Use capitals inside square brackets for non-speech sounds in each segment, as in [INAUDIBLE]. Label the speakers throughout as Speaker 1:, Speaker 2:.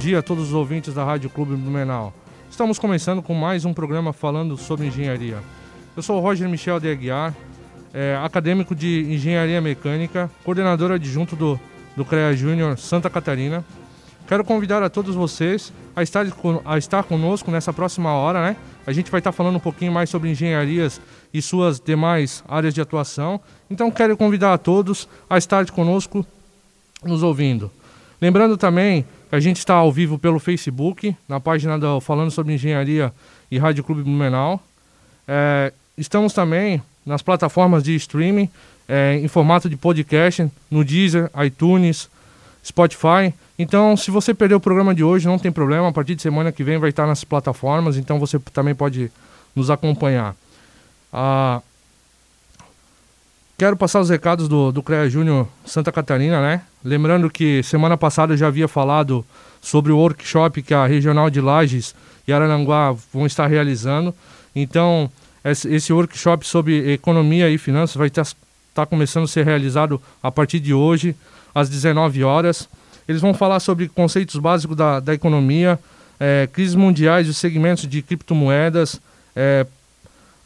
Speaker 1: dia a todos os ouvintes da Rádio Clube Blumenau. Estamos começando com mais um programa falando sobre engenharia. Eu sou o Roger Michel de Aguiar, é, acadêmico de Engenharia Mecânica, coordenador adjunto do, do CREA Júnior Santa Catarina. Quero convidar a todos vocês a estar, a estar conosco nessa próxima hora, né? A gente vai estar falando um pouquinho mais sobre engenharias e suas demais áreas de atuação. Então quero convidar a todos a estar conosco nos ouvindo. Lembrando também que a gente está ao vivo pelo Facebook, na página do Falando sobre Engenharia e Rádio Clube Blumenau. É, estamos também nas plataformas de streaming é, em formato de podcast, no Deezer, iTunes, Spotify. Então, se você perdeu o programa de hoje, não tem problema. A partir de semana que vem vai estar nas plataformas, então você também pode nos acompanhar. Ah, quero passar os recados do, do CREA Júnior Santa Catarina, né? Lembrando que semana passada eu já havia falado sobre o workshop que a Regional de Lages e Arananguá vão estar realizando. Então, esse workshop sobre economia e finanças vai estar, estar começando a ser realizado a partir de hoje, às 19 horas. Eles vão falar sobre conceitos básicos da, da economia, é, crises mundiais e segmentos de criptomoedas, é,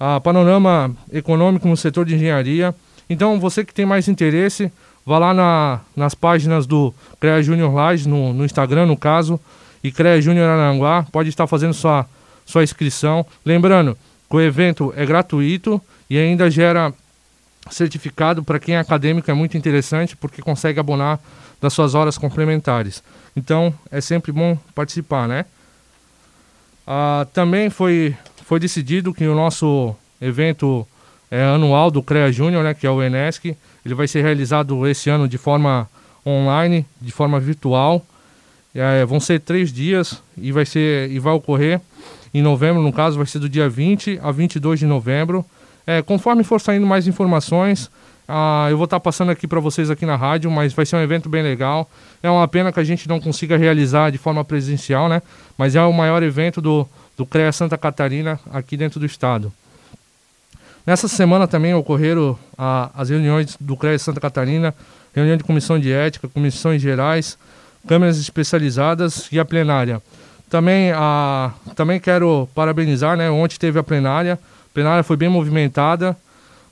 Speaker 1: a panorama econômico no setor de engenharia. Então, você que tem mais interesse, vá lá na, nas páginas do CREA Júnior Lages, no, no, Instagram, no caso, e CREA Júnior Aranguá, pode estar fazendo sua, sua inscrição. Lembrando que o evento é gratuito e ainda gera certificado para quem é acadêmico, é muito interessante, porque consegue abonar das suas horas complementares. Então, é sempre bom participar, né? Ah, também foi foi decidido que o nosso evento é, anual do CREA Júnior, né, que é o ENESC, ele vai ser realizado esse ano de forma online, de forma virtual. É, vão ser três dias e vai, ser, e vai ocorrer em novembro, no caso, vai ser do dia 20 a 22 de novembro. É, conforme for saindo mais informações, ah, eu vou estar passando aqui para vocês aqui na rádio, mas vai ser um evento bem legal. É uma pena que a gente não consiga realizar de forma presencial, né? Mas é o maior evento do, do CREA Santa Catarina aqui dentro do estado. Nessa semana também ocorreram a, as reuniões do CREA Santa Catarina, reunião de comissão de ética, comissões gerais, câmeras especializadas e a plenária. Também, a, também quero parabenizar, né? Ontem teve a plenária, a plenária foi bem movimentada,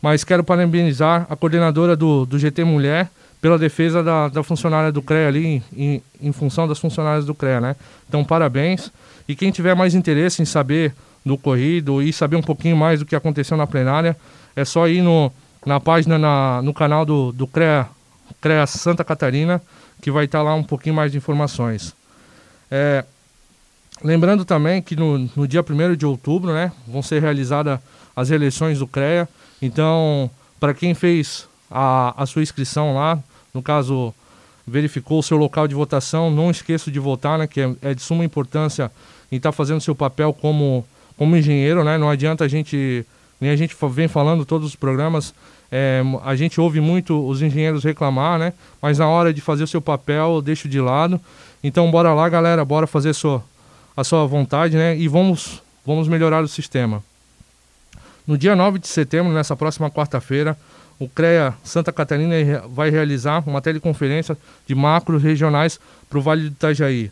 Speaker 1: mas quero parabenizar a coordenadora do, do GT Mulher pela defesa da, da funcionária do CREA ali, em, em função das funcionárias do CREA, né? Então, parabéns. E quem tiver mais interesse em saber do ocorrido e saber um pouquinho mais do que aconteceu na plenária, é só ir no, na página, na, no canal do, do CREA, CREA Santa Catarina, que vai estar lá um pouquinho mais de informações. É, lembrando também que no, no dia 1 de outubro né, vão ser realizadas as eleições do CREA. Então, para quem fez a, a sua inscrição lá, no caso verificou o seu local de votação, não esqueça de votar, né, que é, é de suma importância em estar tá fazendo seu papel como, como engenheiro, né? Não adianta a gente, nem a gente vem falando todos os programas, é, a gente ouve muito os engenheiros reclamar, né? Mas na hora de fazer o seu papel, deixo de lado. Então bora lá, galera, bora fazer sua, a sua vontade, né? E vamos, vamos melhorar o sistema. No dia 9 de setembro, nessa próxima quarta-feira, o CREA Santa Catarina vai realizar uma teleconferência de macros regionais para o Vale do Itajaí.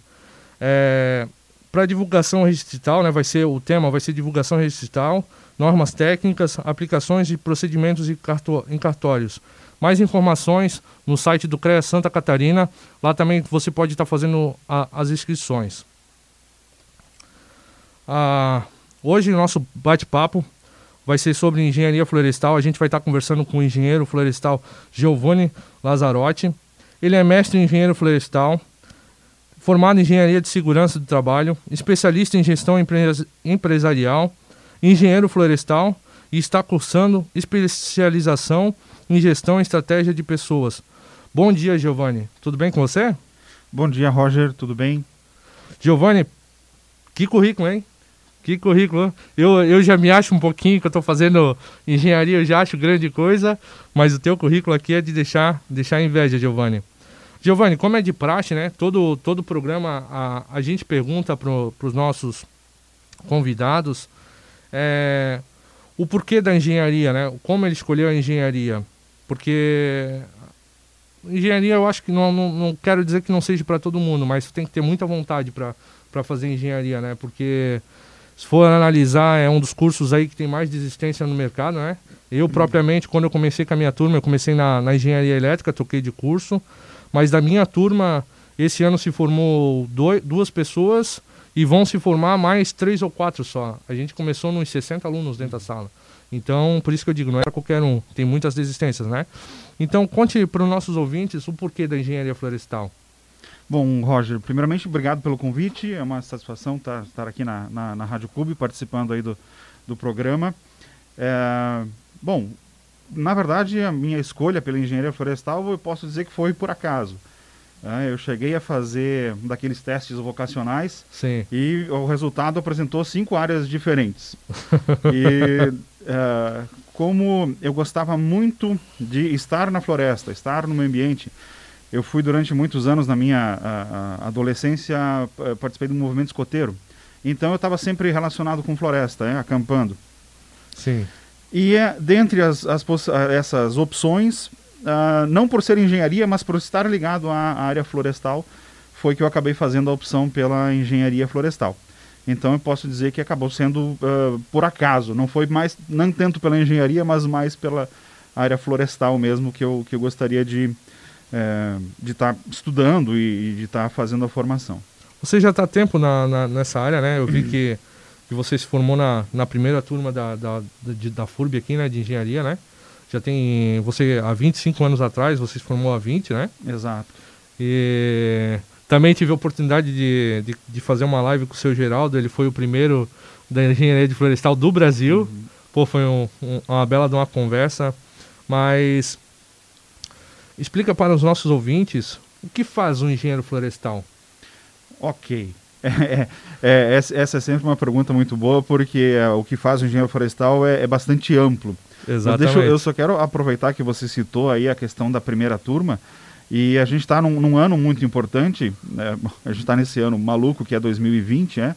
Speaker 1: É, para divulgação registrital, né, vai ser o tema vai ser divulgação registrital, normas técnicas, aplicações e procedimentos em cartórios. Mais informações no site do CREA Santa Catarina. Lá também você pode estar fazendo a, as inscrições. Ah, hoje nosso bate-papo vai ser sobre engenharia florestal. A gente vai estar conversando com o engenheiro florestal Giovanni Lazzarotti. Ele é mestre em engenheiro florestal, formado em engenharia de segurança do trabalho, especialista em gestão empresarial, engenheiro florestal e está cursando especialização em gestão e estratégia de pessoas. Bom dia, Giovanni. Tudo bem com você?
Speaker 2: Bom dia, Roger. Tudo bem?
Speaker 1: Giovanni, que currículo, hein? Que currículo. Eu, eu já me acho um pouquinho que eu estou fazendo engenharia, eu já acho grande coisa, mas o teu currículo aqui é de deixar, deixar inveja, Giovanni. Giovanni, como é de praxe, né? Todo, todo programa a, a gente pergunta para os nossos convidados é, o porquê da engenharia, né? Como ele escolheu a engenharia. Porque engenharia eu acho que não, não, não quero dizer que não seja para todo mundo, mas tem que ter muita vontade para fazer engenharia, né? Porque se for analisar, é um dos cursos aí que tem mais desistência no mercado, né? Eu, uhum. propriamente, quando eu comecei com a minha turma, eu comecei na, na engenharia elétrica, toquei de curso, mas da minha turma, esse ano se formou dois, duas pessoas e vão se formar mais três ou quatro só. A gente começou nos 60 alunos dentro da sala. Então, por isso que eu digo, não era qualquer um, tem muitas desistências, né? Então, conte para os nossos ouvintes o porquê da engenharia florestal.
Speaker 2: Bom, Roger, primeiramente, obrigado pelo convite. É uma satisfação estar, estar aqui na, na, na Rádio Clube, participando aí do, do programa. É, bom, na verdade, a minha escolha pela engenharia florestal, eu posso dizer que foi por acaso. É, eu cheguei a fazer um daqueles testes vocacionais
Speaker 1: Sim.
Speaker 2: e o resultado apresentou cinco áreas diferentes. [LAUGHS] e uh, como eu gostava muito de estar na floresta, estar no meio ambiente, eu fui durante muitos anos na minha uh, adolescência, uh, participei do movimento escoteiro. Então eu estava sempre relacionado com floresta, é, acampando.
Speaker 1: Sim.
Speaker 2: E é, dentre as, as essas opções, uh, não por ser engenharia, mas por estar ligado à, área florestal, foi que eu acabei fazendo a opção pela engenharia florestal. Então eu posso dizer que acabou sendo uh, por acaso, não foi mais, não tanto pela engenharia, mas mais pela área florestal mesmo que eu, que eu gostaria de uh, de estar tá estudando e, e de estar tá fazendo a formação.
Speaker 1: Você já está tempo na, na, nessa área, né? Eu vi [CLEARS THROAT] que, que você se formou na, na primeira turma da, da, da, da FURB aqui, né? De engenharia, né? já tem. Você, há 25 anos atrás, você se formou há 20, né?
Speaker 2: Exato.
Speaker 1: E também tive a oportunidade de, de, de, fazer uma live com o seu Geraldo, ele foi o primeiro da engenharia de florestal do Brasil. Uhum. Pô, foi um, um, uma bela de uma conversa. Mas explica para os nossos ouvintes o que faz um engenheiro florestal.
Speaker 2: Ok. [LAUGHS] É, é, essa é sempre uma pergunta muito boa, porque é, o que faz o engenheiro florestal é, é bastante amplo.
Speaker 1: Exatamente.
Speaker 2: Deixa, eu só quero aproveitar que você citou aí a questão da primeira turma. E a gente está num, num, ano muito importante, né? [LAUGHS] a gente está nesse ano maluco que é 2020, né?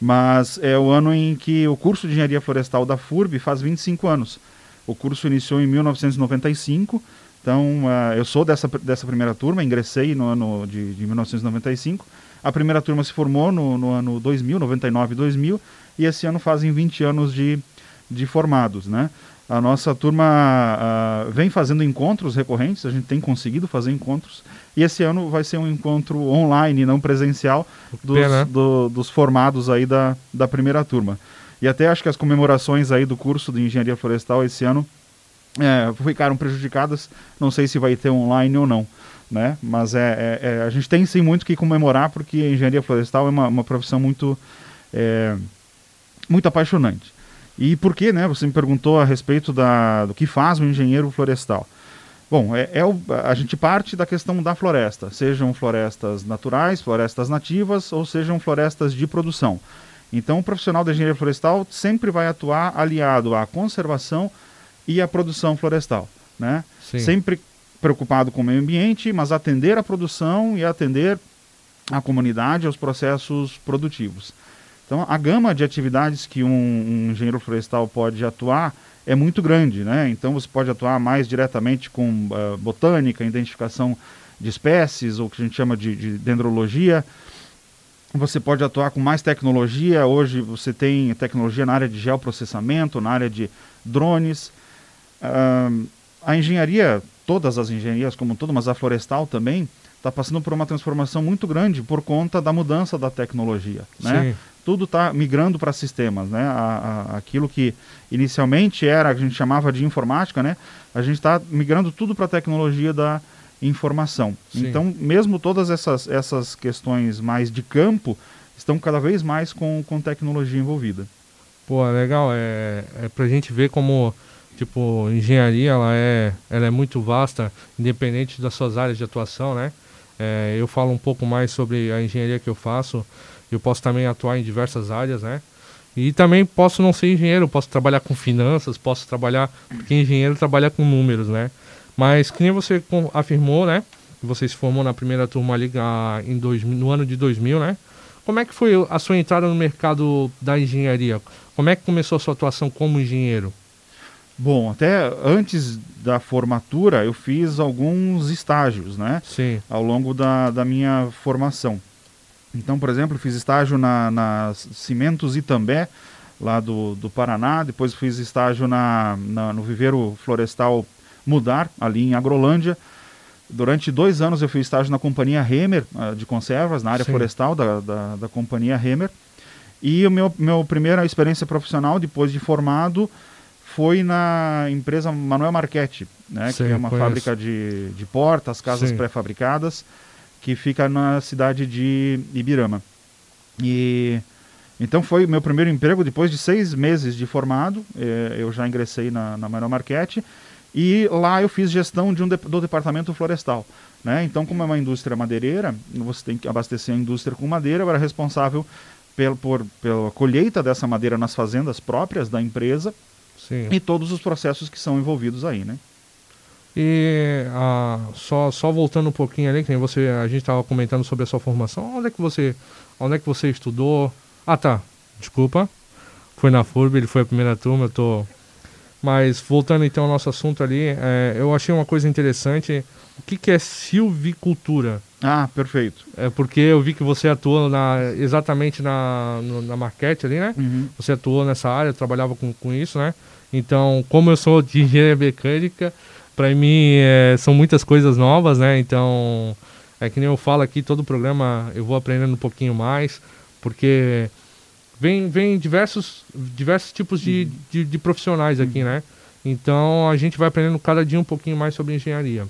Speaker 2: mas é o ano em que o curso de Engenharia Florestal da FURB faz 25 anos. O curso iniciou em 1995, então uh, eu sou dessa, dessa primeira turma, ingressei no ano de, de 1995. A primeira turma se formou no, no ano 2000, 99 2000, e esse ano fazem 20 anos de, de formados, né? A nossa turma uh, vem fazendo encontros recorrentes, a gente tem conseguido fazer encontros. E esse ano vai ser um encontro online, não presencial, dos, Pena. do, dos formados aí da, da primeira turma. E até acho que as comemorações aí do curso de Engenharia Florestal esse ano é, ficaram prejudicadas. Não sei se vai ter online ou não. Né? Mas é, é, é a gente tem sim muito que comemorar, porque a engenharia florestal é uma, uma profissão muito, é, muito apaixonante. E por que, né? Você me perguntou a respeito da, do que faz um engenheiro florestal. Bom, é, é o, a gente parte da questão da floresta, sejam florestas naturais, florestas nativas ou sejam florestas de produção. Então, o profissional da engenharia florestal sempre vai atuar aliado à conservação e à produção florestal, né? Sempre preocupado com o meio ambiente, mas atender a produção e atender a comunidade aos processos produtivos. Então, a gama de atividades que um, um, engenheiro florestal pode atuar é muito grande, né? Então, você pode atuar mais diretamente com uh, botânica, identificação de espécies, ou o que a gente chama de, de, dendrologia. Você pode atuar com mais tecnologia. Hoje, você tem tecnologia na área de geoprocessamento, na área de drones. Uh, a engenharia, todas as engenharias como todo, mas a florestal também, está passando por uma transformação muito grande por conta da mudança da tecnologia. Né? Tudo está migrando para sistemas. Né? A, a, aquilo que inicialmente era, a gente chamava de informática, né? a gente está migrando tudo para a tecnologia da informação. Sim. Então, mesmo todas essas, essas questões mais de campo estão cada vez mais com, com tecnologia envolvida.
Speaker 1: Pô, legal. É, é para a gente ver como tipo engenharia ela é ela é muito vasta independente das suas áreas de atuação né é, eu falo um pouco mais sobre a engenharia que eu faço. Eu posso também atuar em diversas áreas, né? E também posso não ser engenheiro, posso trabalhar com finanças, posso trabalhar, porque engenheiro trabalha com números, né? Mas que nem você afirmou, né? Você se formou na primeira turma ali ah, em dois, no ano de 2000, né? Como é que foi a sua entrada no mercado da engenharia? Como é que começou a sua atuação como engenheiro?
Speaker 2: Bom, até antes da formatura eu fiz alguns estágios, né?
Speaker 1: Sim.
Speaker 2: Ao longo da, da minha formação. Então, por exemplo, fiz estágio na, na Cimentos Itambé, lá do, do Paraná. Depois fiz estágio na, na, no viveiro florestal Mudar, ali em Agrolândia. Durante dois anos eu fiz estágio na companhia Hemer, ah, de conservas, na área Sim. florestal da, da, da companhia Hemer. E o meu, meu primeira experiência profissional, depois de formado, foi na empresa Manuel Marchetti, né, Sim, que é uma conheço. fábrica de, de portas, casas pré-fabricadas, que fica na cidade de Ibirama. E então foi meu primeiro emprego depois de seis meses de formado, eh, eu já ingressei na, na Manuel Marchetti e lá eu fiz gestão de um de, do departamento florestal. Né? Então, como é uma indústria madeireira, você tem que abastecer a indústria com madeira, eu era responsável pel, por, pela colheita dessa madeira nas fazendas próprias da empresa Sim. e todos os processos que são envolvidos aí, né?
Speaker 1: E ah, só, só voltando um pouquinho ali, que você, a gente estava comentando sobre a sua formação, onde é que você, onde é que você estudou? Ah tá, desculpa, foi na FURB, ele foi a primeira turma, eu tô... Mas voltando então ao nosso assunto ali, é, eu achei uma coisa interessante, o que, que é silvicultura?
Speaker 2: Ah, perfeito.
Speaker 1: É porque eu vi que você atuou na, exatamente na, no, na market ali, né? Uhum. Você atuou nessa área, trabalhava com, com isso, né? Então, como eu sou de engenharia mecânica, para mim é, são muitas coisas novas, né? Então, é que nem eu falo aqui, todo o programa eu vou aprendendo um pouquinho mais, porque vem, vem diversos, diversos tipos de, uhum. de, de, profissionais aqui, uhum. né? Então, a gente vai aprendendo cada dia um pouquinho mais sobre engenharia.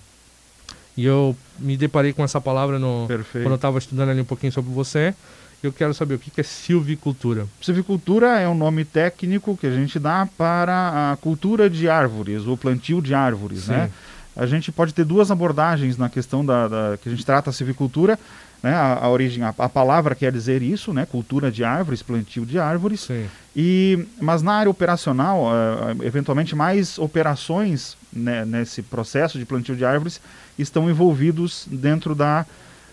Speaker 1: E eu me deparei com essa palavra no, quando eu estava estudando ali um pouquinho sobre você. Eu quero saber o que é silvicultura.
Speaker 2: Silvicultura é um nome técnico que a gente dá para a cultura de árvores, o plantio de árvores, Sim. né? A gente pode ter duas abordagens na questão da, da que a gente trata a silvicultura né, a, a origem, a, a, palavra quer dizer isso, né, cultura de árvores, plantio de árvores.
Speaker 1: Sim.
Speaker 2: E, mas na área operacional, uh, eventualmente mais operações né, nesse processo de plantio de árvores estão envolvidos dentro da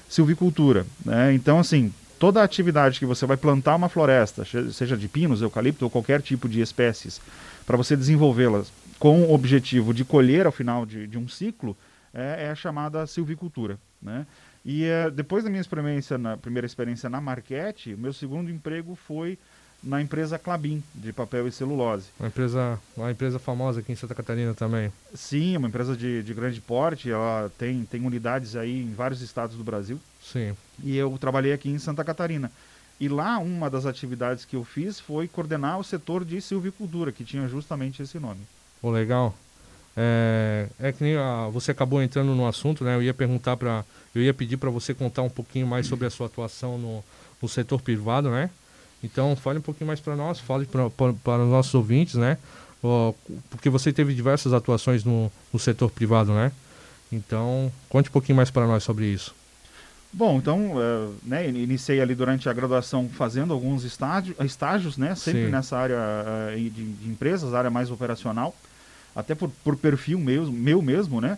Speaker 2: silvicultura. Né? Então, assim, toda atividade que você vai plantar uma floresta, seja de pinos, eucalipto ou qualquer tipo de espécies, para você desenvolvê-las com o objetivo de colher ao final de, de um ciclo, é, é a chamada silvicultura. Né? E uh, depois da minha experiência, na primeira experiência na Marquete, meu segundo emprego foi na empresa Clabin, de papel e celulose.
Speaker 1: Uma empresa, uma empresa famosa aqui em Santa Catarina também.
Speaker 2: Sim, uma empresa de, de grande porte, ela tem, tem unidades aí em vários estados do Brasil.
Speaker 1: Sim.
Speaker 2: E eu trabalhei aqui em Santa Catarina. E lá, uma das atividades que eu fiz foi coordenar o setor de silvicultura, que tinha justamente esse nome.
Speaker 1: Pô, legal. É, é que nem a, você acabou entrando no assunto, né? Eu ia perguntar para eu ia pedir para você contar um pouquinho mais sobre a sua atuação no, no setor privado, né? Então, fale um pouquinho mais para nós, fale para os nossos ouvintes, né? porque você teve diversas atuações no, no setor privado, né? Então, conte um pouquinho mais para nós sobre isso.
Speaker 2: Bom, então, uh, né, iniciei ali durante a graduação fazendo alguns estágio, estágios, né? Sempre Sim. nessa área uh, de, de, empresas, área mais operacional, até por, por perfil meu, meu mesmo, né?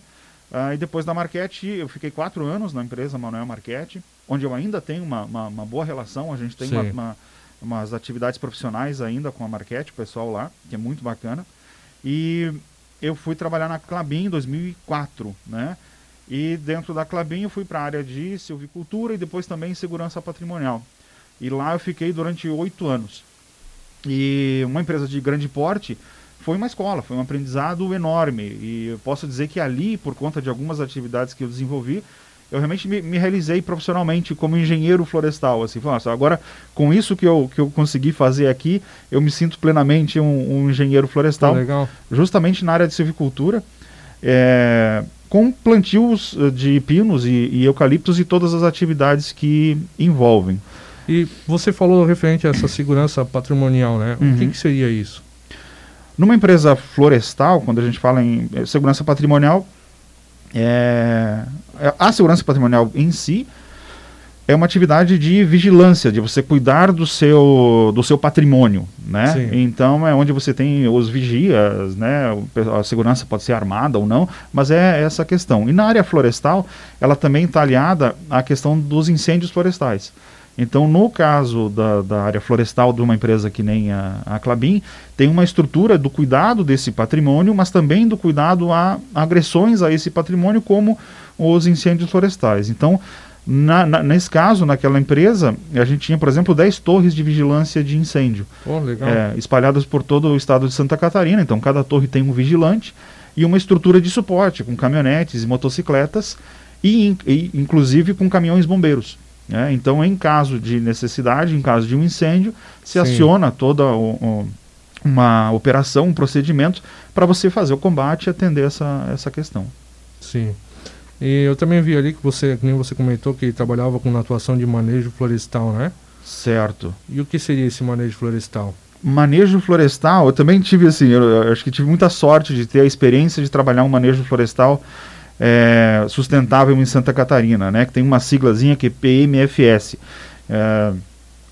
Speaker 2: Uh, e depois da Marquete, eu fiquei quatro anos na empresa Manuel Marquete, onde eu ainda tenho uma, uma, uma boa relação, a gente tem uma, uma, umas atividades profissionais ainda com a Marquete, o pessoal lá, que é muito bacana. E eu fui trabalhar na Clabin em 2004, né? E dentro da Clabin eu fui para a área de silvicultura e depois também segurança patrimonial. E lá eu fiquei durante oito anos. E uma empresa de grande porte, foi uma escola, foi um aprendizado enorme. E eu posso dizer que ali, por conta de algumas atividades que eu desenvolvi, eu realmente me, me realizei profissionalmente como engenheiro florestal. Assim, nossa, agora com isso que eu, que eu consegui fazer aqui, eu me sinto plenamente um, um engenheiro florestal.
Speaker 1: legal.
Speaker 2: Justamente na área de silvicultura, é, com plantios eh, de pinos e, e eucaliptos e todas as atividades que envolvem.
Speaker 1: E você falou referente a essa segurança patrimonial, né? Uhum. O que, que seria isso?
Speaker 2: Numa empresa florestal, quando a gente fala em eh, segurança patrimonial, é, é, a segurança patrimonial em si é uma atividade de vigilância, de você cuidar do seu, do seu patrimônio, né? Sim. Então é onde você tem os vigias, né? A segurança pode ser armada ou não, mas é essa questão. E na área florestal, ela também está aliada à questão dos incêndios florestais. Então, no caso da, da área florestal de uma empresa que nem a, a Clabin, tem uma estrutura do cuidado desse patrimônio, mas também do cuidado a agressões a esse patrimônio, como os incêndios florestais. Então, na, na, nesse caso, naquela empresa, a gente tinha, por exemplo, 10 torres de vigilância de incêndio
Speaker 1: oh,
Speaker 2: é, espalhadas por todo o estado de Santa Catarina. Então, cada torre tem um vigilante e uma estrutura de suporte, com caminhonetes e motocicletas, e, e inclusive com caminhões bombeiros. Né? Então, em caso de necessidade, em caso de um incêndio, se Sim. aciona toda o, o, uma operação, um procedimento para você fazer o combate e atender essa, essa questão.
Speaker 1: Sim. E eu também vi ali que você, que nem você comentou, que trabalhava com atuação de manejo florestal, né?
Speaker 2: Certo.
Speaker 1: E o que seria esse manejo florestal?
Speaker 2: Manejo florestal, eu também tive assim, eu, eu acho que tive muita sorte de ter a experiência de trabalhar um manejo florestal é, sustentável em Santa Catarina, né? Que tem uma siglazinha que é PMFS, é,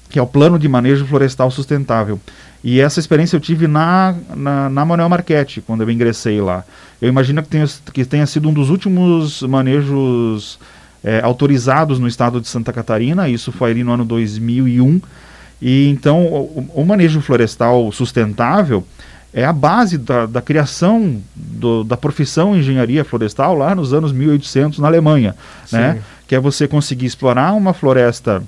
Speaker 2: que é o Plano de Manejo Florestal Sustentável. E essa experiência eu tive na, na, na Manuel Marchetti, quando eu ingressei lá. Eu imagino que tenha, que tenha sido um dos últimos manejos é, autorizados no estado de Santa Catarina, isso foi ali no ano 2001. E então o, o manejo florestal sustentável é a base da, da criação do, da profissão engenharia florestal lá nos anos 1800 na Alemanha, né? Que é você conseguir explorar uma floresta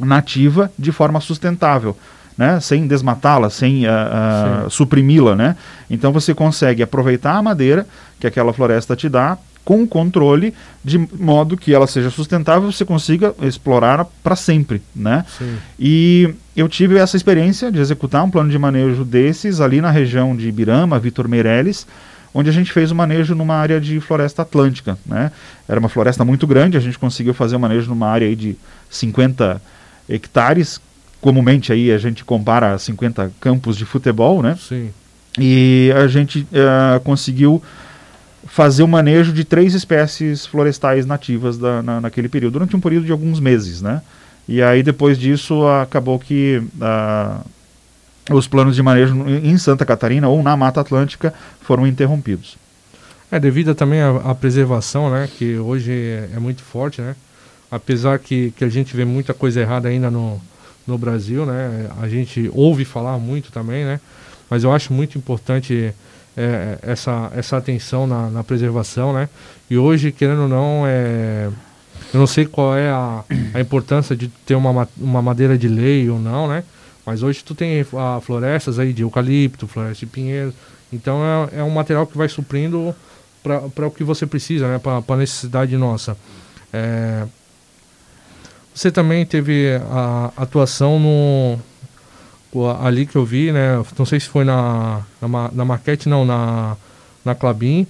Speaker 2: nativa de forma sustentável né, sem desmatá-la, sem uh, uh, suprimi-la, né? Então você consegue aproveitar a madeira que aquela floresta te dá com controle de modo que ela seja sustentável, você consiga explorar para sempre, né? Sim. E eu tive essa experiência de executar um plano de manejo desses ali na região de Ibirama, Vitor Meirelles, onde a gente fez o manejo numa área de floresta atlântica, né? Era uma floresta muito grande, a gente conseguiu fazer o manejo numa área de 50 hectares, comumente aí a gente compara 50 campos de futebol, né?
Speaker 1: Sim.
Speaker 2: E a gente uh, conseguiu fazer o manejo de três espécies florestais nativas da, na, naquele período, durante um período de alguns meses, né? E aí depois disso acabou que uh, os planos de manejo em Santa Catarina ou na Mata Atlântica foram interrompidos.
Speaker 1: É devido também à, preservação, né? Que hoje é, é muito forte, né? Apesar que, que a gente vê muita coisa errada ainda no, no Brasil, né? A gente ouve falar muito também, né? Mas eu acho muito importante é, essa, essa atenção na, na, preservação, né? E hoje, querendo ou não, é, eu não sei qual é a, a importância de ter uma, uma madeira de lei ou não, né? Mas hoje tu tem a, florestas aí de eucalipto, floresta de pinheiro. Então é, é um material que vai suprindo para o que você precisa, né? Para a necessidade nossa. É, você também teve a atuação no. Ali que eu vi, né? Não sei se foi na, na, na Marquete, não, na, na Clabin,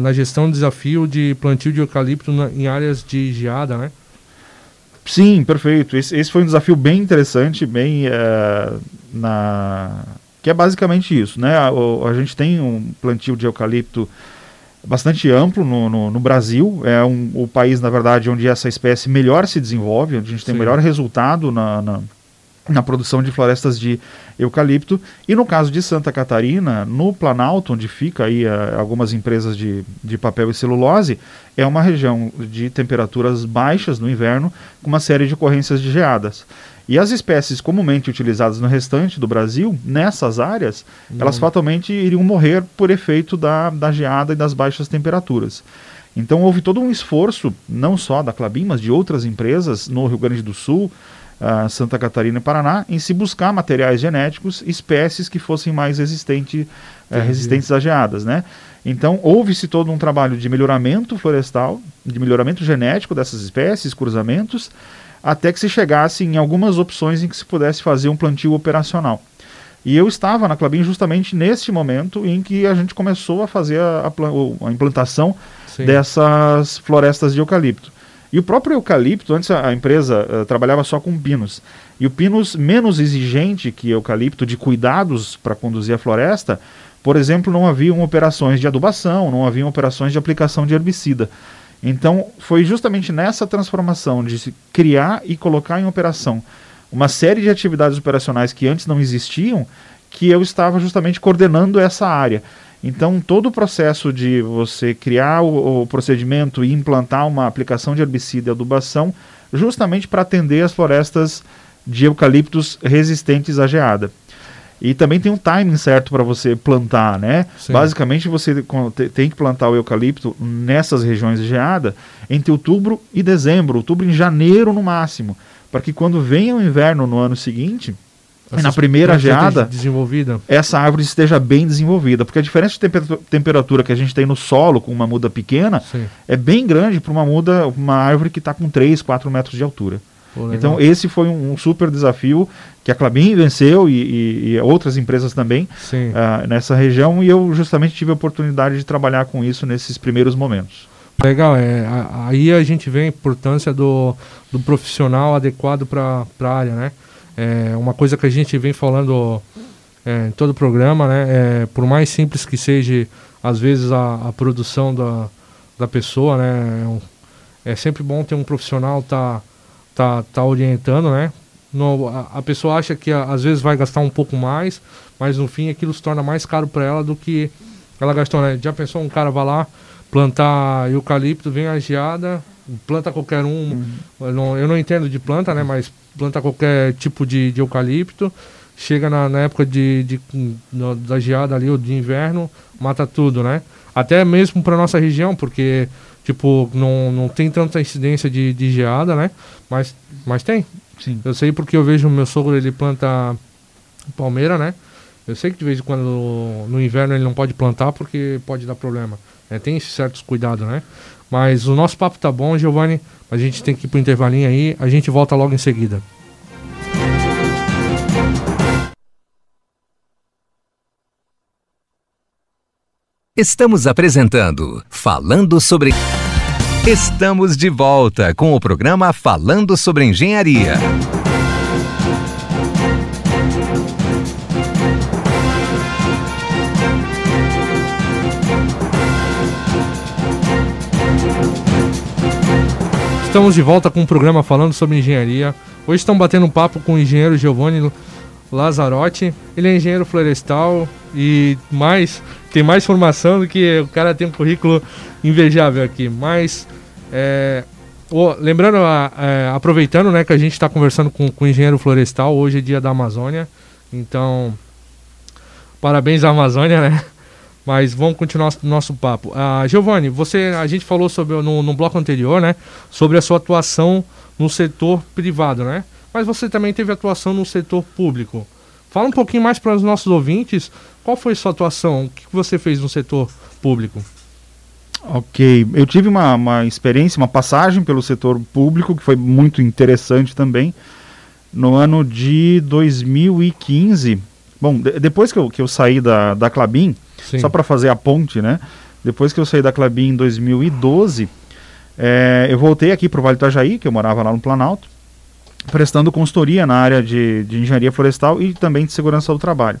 Speaker 1: na gestão do desafio de plantio de eucalipto na, em áreas de geada, né?
Speaker 2: Sim, perfeito. Esse, esse foi um desafio bem interessante, bem uh, na que é basicamente isso, né? A, a, gente tem um plantio de eucalipto bastante amplo no, no, no Brasil. É um, o país, na verdade, onde essa espécie melhor se desenvolve, onde a gente tem o melhor resultado na, na, na, produção de florestas de eucalipto. E no caso de Santa Catarina, no Planalto, onde fica aí a, eh, algumas empresas de, de papel e celulose, é uma região de temperaturas baixas no inverno, com uma série de ocorrências de geadas. E as espécies comumente utilizadas no restante do Brasil, nessas áreas, hum. elas fatalmente iriam morrer por efeito da, da geada e das baixas temperaturas. Então houve todo um esforço, não só da Clabin, mas de outras empresas no Rio Grande do Sul, uh, Santa Catarina e Paraná, em se buscar materiais genéticos, espécies que fossem mais resistente, uh, resistentes a geadas. Né? Então houve-se todo um trabalho de melhoramento florestal, de melhoramento genético dessas espécies, cruzamentos, até que se chegasse em algumas opções em que se pudesse fazer um plantio operacional. E eu estava na Clabin justamente nesse momento em que a gente começou a fazer a, a, a implantação Sim. dessas florestas de eucalipto. E o próprio eucalipto, antes a, a empresa uh, trabalhava só com pinos. E o pinos menos exigente que eucalipto de cuidados para conduzir a floresta, por exemplo, não haviam operações de adubação, não haviam operações de aplicação de herbicida. Então, foi justamente nessa transformação de se criar e colocar em operação uma série de atividades operacionais que antes não existiam que eu estava justamente coordenando essa área. Então, todo o processo de você criar o, o procedimento e implantar uma aplicação de herbicida e adubação, justamente para atender as florestas de eucaliptos resistentes à geada. E também tem um timing certo para você plantar, né? Sim. Basicamente você tem que plantar o eucalipto nessas regiões de geada entre outubro e dezembro, outubro e janeiro no máximo, para que quando venha o inverno no ano seguinte, essa na primeira geada,
Speaker 1: desenvolvida.
Speaker 2: essa árvore esteja bem desenvolvida, porque a diferença de temperatura que a gente tem no solo com uma muda pequena Sim. é bem grande para uma muda, uma árvore que está com 3, 4 metros de altura. Pô, então esse foi um, um, super desafio que a Clabin venceu e, e, e outras empresas também uh, nessa região e eu justamente tive a oportunidade de trabalhar com isso nesses primeiros momentos.
Speaker 1: Legal, é, aí a gente vê a importância do, do profissional adequado para a área, né? É uma coisa que a gente vem falando é, em todo o programa, né? É, por mais simples que seja, às vezes, a, a produção da, da pessoa, né? É, é sempre bom ter um profissional tá tá, tá orientando, né? No, a, a, pessoa acha que às vezes vai gastar um pouco mais, mas no fim aquilo se torna mais caro para ela do que ela gastou, né? Já pensou um cara vai lá plantar eucalipto, vem a geada, planta qualquer um, uhum. eu, não, eu, não, entendo de planta, né? Mas planta qualquer tipo de, de eucalipto, chega na, na época de, de, no, da geada ali, ou de inverno, mata tudo, né? Até mesmo para nossa região, porque Tipo, não, não tem tanta incidência de, de geada, né? Mas, mas tem. Sim. Eu sei porque eu vejo o meu sogro, ele planta palmeira, né? Eu sei que de vez em quando no inverno ele não pode plantar porque pode dar problema. É, tem esses certos cuidados, né? Mas o nosso papo tá bom, Giovanni. A gente tem que ir pro intervalinho aí. A gente volta logo em seguida.
Speaker 3: Estamos apresentando Falando sobre. Estamos de volta com o programa Falando sobre Engenharia.
Speaker 1: Estamos de volta com o programa Falando sobre Engenharia. Hoje estamos batendo um papo com o engenheiro Giovanni Lazarotti. Ele é engenheiro florestal e mais tem mais formação do que o cara tem um currículo invejável aqui. Mas é, oh, lembrando, é, aproveitando, né, que a gente está conversando com, com o engenheiro florestal. Hoje é dia da Amazônia, então parabéns à Amazônia, né? Mas vamos continuar nosso, nosso papo. Uh, Giovanni, você, a gente falou sobre no, no bloco anterior, né, sobre a sua atuação no setor privado, né? mas você também teve atuação no setor público. Fala um pouquinho mais para os nossos ouvintes, qual foi sua atuação, o que você fez no setor público?
Speaker 2: Ok, eu tive uma, uma experiência, uma passagem pelo setor público que foi muito interessante também. No ano de 2015, bom, de, depois que eu, que eu saí da, da Clabin, Sim. só para fazer a ponte, né? Depois que eu saí da Clabin em 2012, é, eu voltei aqui para o Vale do Itajaí, que eu morava lá no Planalto, prestando consultoria na área de, de engenharia florestal e também de segurança do trabalho.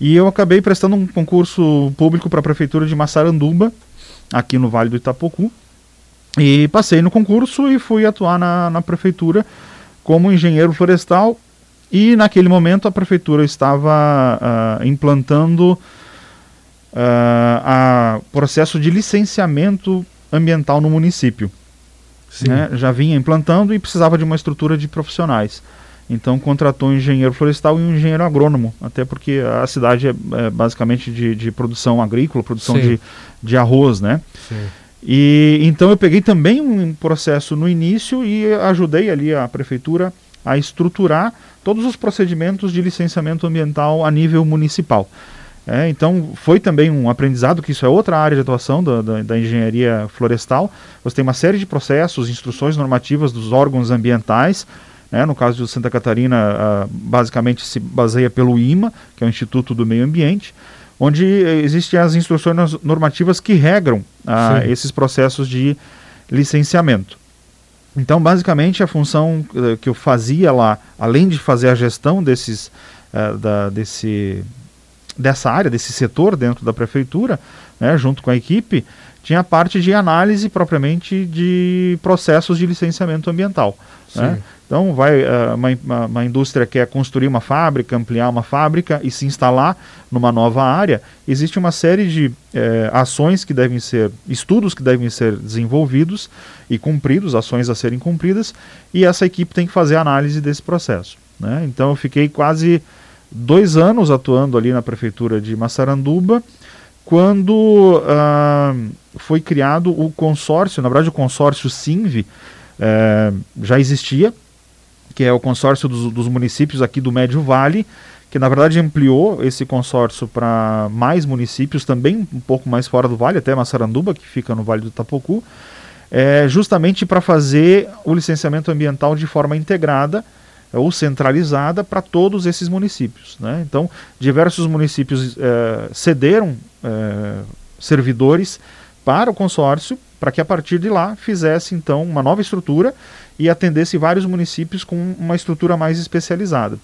Speaker 2: E eu acabei prestando um concurso público para a prefeitura de Massaranduba, aqui no Vale do Itapocu, e passei no concurso e fui atuar na, na prefeitura como engenheiro florestal. E naquele momento a prefeitura estava uh, implantando uh, a processo de licenciamento ambiental no município né, já vinha implantando e precisava de uma estrutura de profissionais. Então contratou um engenheiro florestal e um engenheiro agrônomo, até porque a cidade é, é basicamente de, de, produção agrícola, produção de, de arroz, né? Sim. E então eu peguei também um processo no início e ajudei ali a prefeitura a estruturar todos os procedimentos de licenciamento ambiental a nível municipal. É, então foi também um aprendizado, que isso é outra área de atuação da, da, da, engenharia florestal. Você tem uma série de processos, instruções normativas dos órgãos ambientais. Né? No caso de Santa Catarina, basicamente se baseia pelo IMA, que é o Instituto do Meio Ambiente, onde existem as instruções normativas que regram uh, esses processos de licenciamento. Então, basicamente, a função uh, que eu fazia lá, além de fazer a gestão desses, uh, da, desse, dessa área, desse setor dentro da prefeitura, né, junto com a equipe, tinha a parte de análise propriamente de processos de licenciamento ambiental. Né? Então, vai uh, uma, uma, indústria quer construir uma fábrica, ampliar uma fábrica e se instalar numa nova área. Existe uma série de eh, ações que devem ser, estudos que devem ser desenvolvidos e cumpridos, ações a serem cumpridas, e essa equipe tem que fazer análise desse processo. Né? Então, eu fiquei quase dois anos atuando ali na prefeitura de Massaranduba, quando uh, foi criado o consórcio, na verdade, o consórcio SINV. Eh, já existia, que é o consórcio dos, dos municípios aqui do Médio Vale, que na verdade ampliou esse consórcio para mais municípios, também um pouco mais fora do vale, até Massaranduba, que fica no Vale do Tapocu, é, justamente para fazer o licenciamento ambiental de forma integrada ou centralizada para todos esses municípios. Né? Então, diversos municípios é, cederam é, servidores para o consórcio para que a partir de lá fizesse então uma nova estrutura e atendesse vários municípios com uma estrutura mais especializada.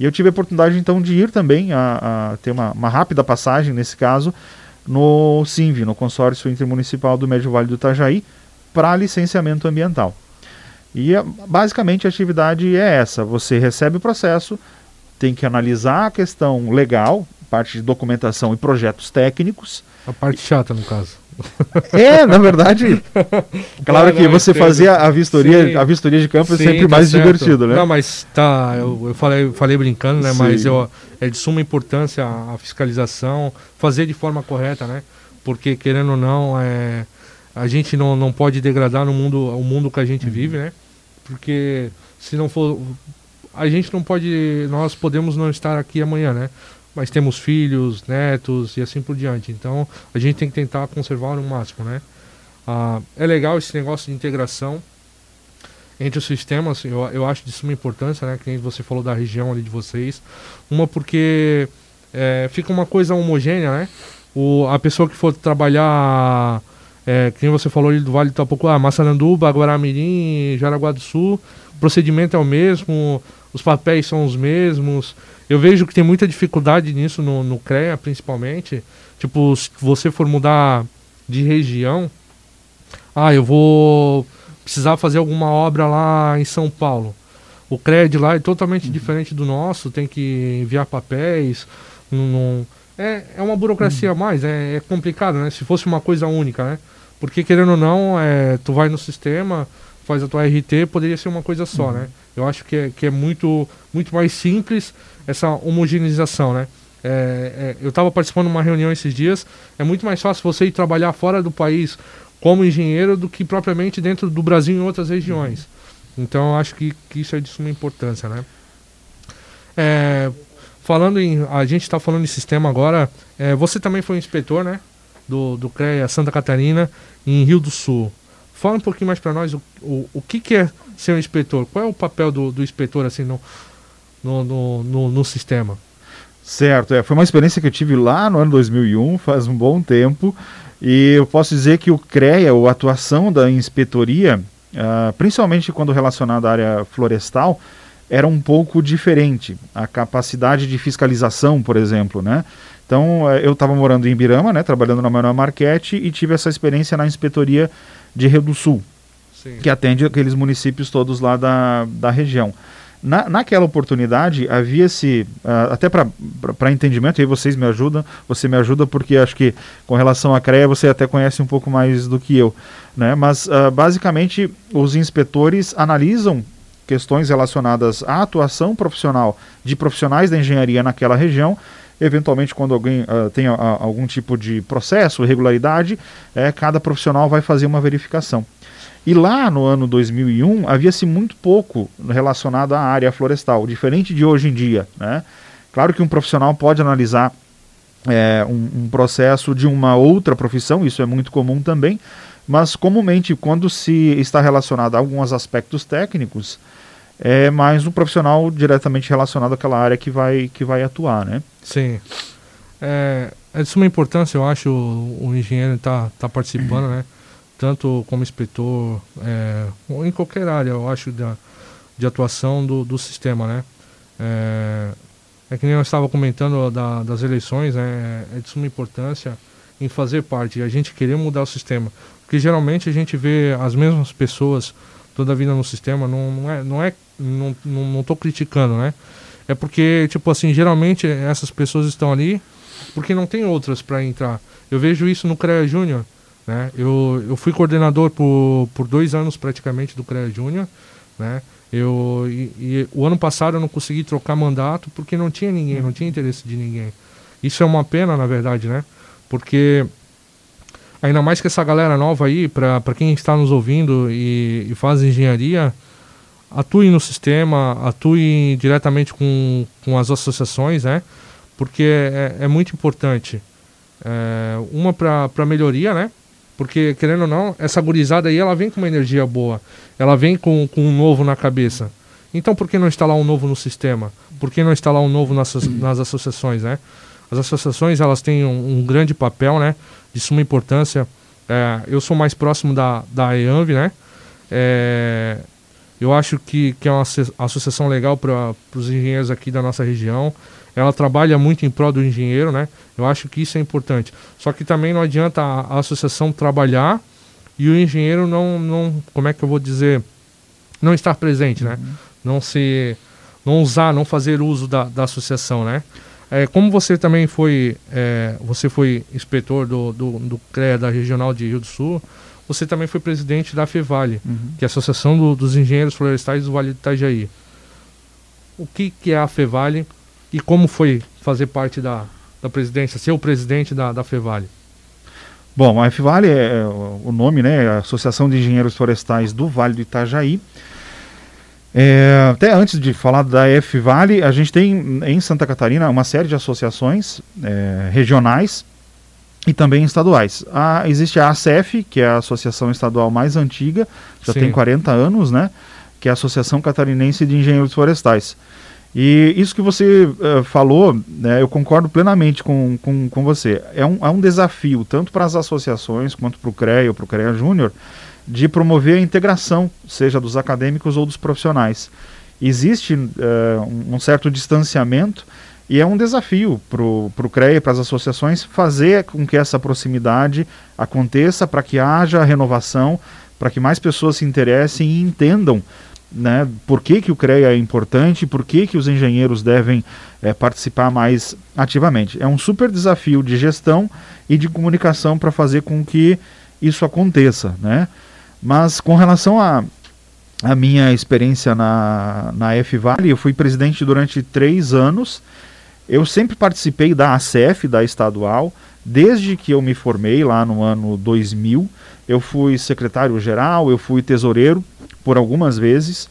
Speaker 2: E eu tive a oportunidade então de ir também a, a ter uma, uma, rápida passagem nesse caso no SINV, no Consórcio Intermunicipal do Médio Vale do Itajaí, para licenciamento ambiental. E basicamente a atividade é essa: você recebe o processo, tem que analisar a questão legal, parte de documentação e projetos técnicos.
Speaker 1: A parte chata, no caso.
Speaker 2: É, na verdade. [LAUGHS] claro não, que não, você fazer a vistoria, sim, a vistoria de campo é sim, é sempre tá mais certo. divertido, né?
Speaker 1: Não, mas tá, eu, eu falei, falei brincando, né? Sim. Mas eu, é de suma importância a, a, fiscalização, fazer de forma correta, né? Porque querendo ou não, é, a gente não, não pode degradar no mundo, o mundo que a gente uhum. vive, né? Porque se não for. A gente não pode. Nós podemos não estar aqui amanhã, né? Mas temos filhos, netos e assim por diante. Então a gente tem que tentar conservar no máximo, né? Ah, é legal esse negócio de integração entre os sistemas, eu, eu acho de suma importância, né? Que você falou da região ali de vocês. Uma porque é, fica uma coisa homogênea, né? O, a pessoa que for trabalhar, é, quem você falou ali do Vale do Itapocu, ah, Massaranduba, Guaramirim, Jaraguá do Sul, o procedimento é o mesmo, os papéis são os mesmos, eu vejo que tem muita dificuldade nisso no, no CREA, principalmente. Tipo, se você for mudar de região, ah, eu vou precisar fazer alguma obra lá em São Paulo. O CREA de lá é totalmente uhum. diferente do nosso, tem que enviar papéis. Não é, é uma burocracia uhum. a mais, é, é, complicado, né? Se fosse uma coisa única, né? Porque querendo ou não, é, tu vai no sistema, faz a tua RT, poderia ser uma coisa só, uhum. né? Eu acho que é, que é muito, muito mais simples essa homogeneização, né? É, é, eu estava participando de uma reunião esses dias. É muito mais fácil você ir trabalhar fora do país como engenheiro do que propriamente dentro do Brasil em outras regiões. Então, eu acho que, que isso é de suma importância, né? É, falando em, a gente está falando de sistema agora. É, você também foi inspetor, né? Do, do CREA Santa Catarina em Rio do Sul. Fala um pouquinho mais para nós o, o, o que, que é ser um inspetor. Qual é o papel do, do inspetor assim no, no, no, no, no sistema.
Speaker 2: Certo, é, foi uma experiência que eu tive lá no ano 2001, faz um bom tempo, e eu posso dizer que o CREA, ou a atuação da inspetoria, uh, principalmente quando relacionada à área florestal, era um pouco diferente. A capacidade de fiscalização, por exemplo, né? Então, uh, eu estava morando em Ibirama, né, trabalhando na Manuel Marquete, e tive essa experiência na inspetoria de Rio do Sul, Sim. que atende aqueles municípios todos lá da, da região. Na, naquela oportunidade, havia-se, uh, até para entendimento, e aí vocês me ajudam, você me ajuda porque acho que com relação à CREA você até conhece um pouco mais do que eu. Né? Mas uh, basicamente os inspetores analisam questões relacionadas à atuação profissional de profissionais da engenharia naquela região eventualmente quando alguém uh, tem algum tipo de processo, irregularidade, é, cada profissional vai fazer uma verificação. E lá no ano 2001 havia-se muito pouco relacionado à área florestal, diferente de hoje em dia. Né? Claro que um profissional pode analisar é, um, um, processo de uma outra profissão, isso é muito comum também, mas comumente quando se está relacionado a alguns aspectos técnicos, é mais um profissional diretamente relacionado àquela área que vai, que vai atuar. Né?
Speaker 1: Sim. É, é de suma importância, eu acho, o, o engenheiro estar tá, tá participando, né? Tanto como inspetor, é, em qualquer área, eu acho, da, de atuação do, do sistema, né? É, é que nem eu estava comentando da, das eleições, né? é de suma importância em fazer parte, a gente querer mudar o sistema. Porque geralmente a gente vê as mesmas pessoas toda a vida no sistema, não, não, é, não, é, não, não, não criticando, né? É porque, tipo assim, geralmente essas pessoas estão ali porque não tem outras para entrar. Eu vejo isso no CREA Júnior, né? Eu, eu fui coordenador por, por dois anos praticamente do CREA Júnior, né? Eu, e, e, o ano passado eu não consegui trocar mandato porque não tinha ninguém, não tinha interesse de ninguém. Isso é uma pena, na verdade, né? Porque ainda mais que essa galera nova aí, para quem está nos ouvindo e, e faz engenharia, atue no sistema, atue diretamente com, com as associações, né? Porque é, é muito importante. É, uma para melhoria, né? Porque, querendo ou não, essa gurizada aí, ela vem com uma energia boa. Ela vem com, com um novo na cabeça. Então, por que não instalar um novo no sistema? Por que não instalar um novo nas, nas associações, né? As associações, elas têm um, um grande papel, né? De suma importância. É, eu sou mais próximo da, da EANV, né? É, eu acho que, que é uma associação legal para os engenheiros aqui da nossa região ela trabalha muito em prol do engenheiro, né? Eu acho que isso é importante. Só que também não adianta a, a associação trabalhar e o engenheiro não, não, como é que eu vou dizer, não estar presente, né? Uhum. Não se, não usar, não fazer uso da, da associação, né? É, como você também foi, é, você foi inspetor do, do, do CREA da Regional de Rio do Sul, você também foi presidente da FEVALE, uhum. que é a Associação do, dos Engenheiros Florestais do Vale do Itajaí. O que, que é a FEVALE? E como foi fazer parte da, da presidência, ser o presidente da, da FEVALE?
Speaker 2: Bom, a FEVALE é, é o nome, né? A Associação de Engenheiros Florestais do Vale do Itajaí. É, até antes de falar da FVale, a gente tem em Santa Catarina uma série de associações é, regionais e também estaduais. A, existe a ACF, que é a associação estadual mais antiga, já Sim. tem 40 anos, né? Que é a Associação Catarinense de Engenheiros Florestais. E isso que você uh, falou, né, eu concordo plenamente com, com, com você. É um, é um desafio, tanto para as associações quanto para o CREA ou para o CREA Júnior, de promover a integração, seja dos acadêmicos ou dos profissionais. Existe uh, um, certo distanciamento e é um desafio para o CREA e para as associações fazer com que essa proximidade aconteça, para que haja renovação, para que mais pessoas se interessem e entendam né, por que, que o CREA é importante, por que, que os engenheiros devem é, participar mais ativamente. É um super desafio de gestão e de comunicação para fazer com que isso aconteça. Né? Mas com relação a, a minha experiência na, na F-Vale, eu fui presidente durante três anos. Eu sempre participei da ACF, da estadual, desde que eu me formei lá no ano 2000. Eu fui secretário-geral, eu fui tesoureiro por algumas vezes.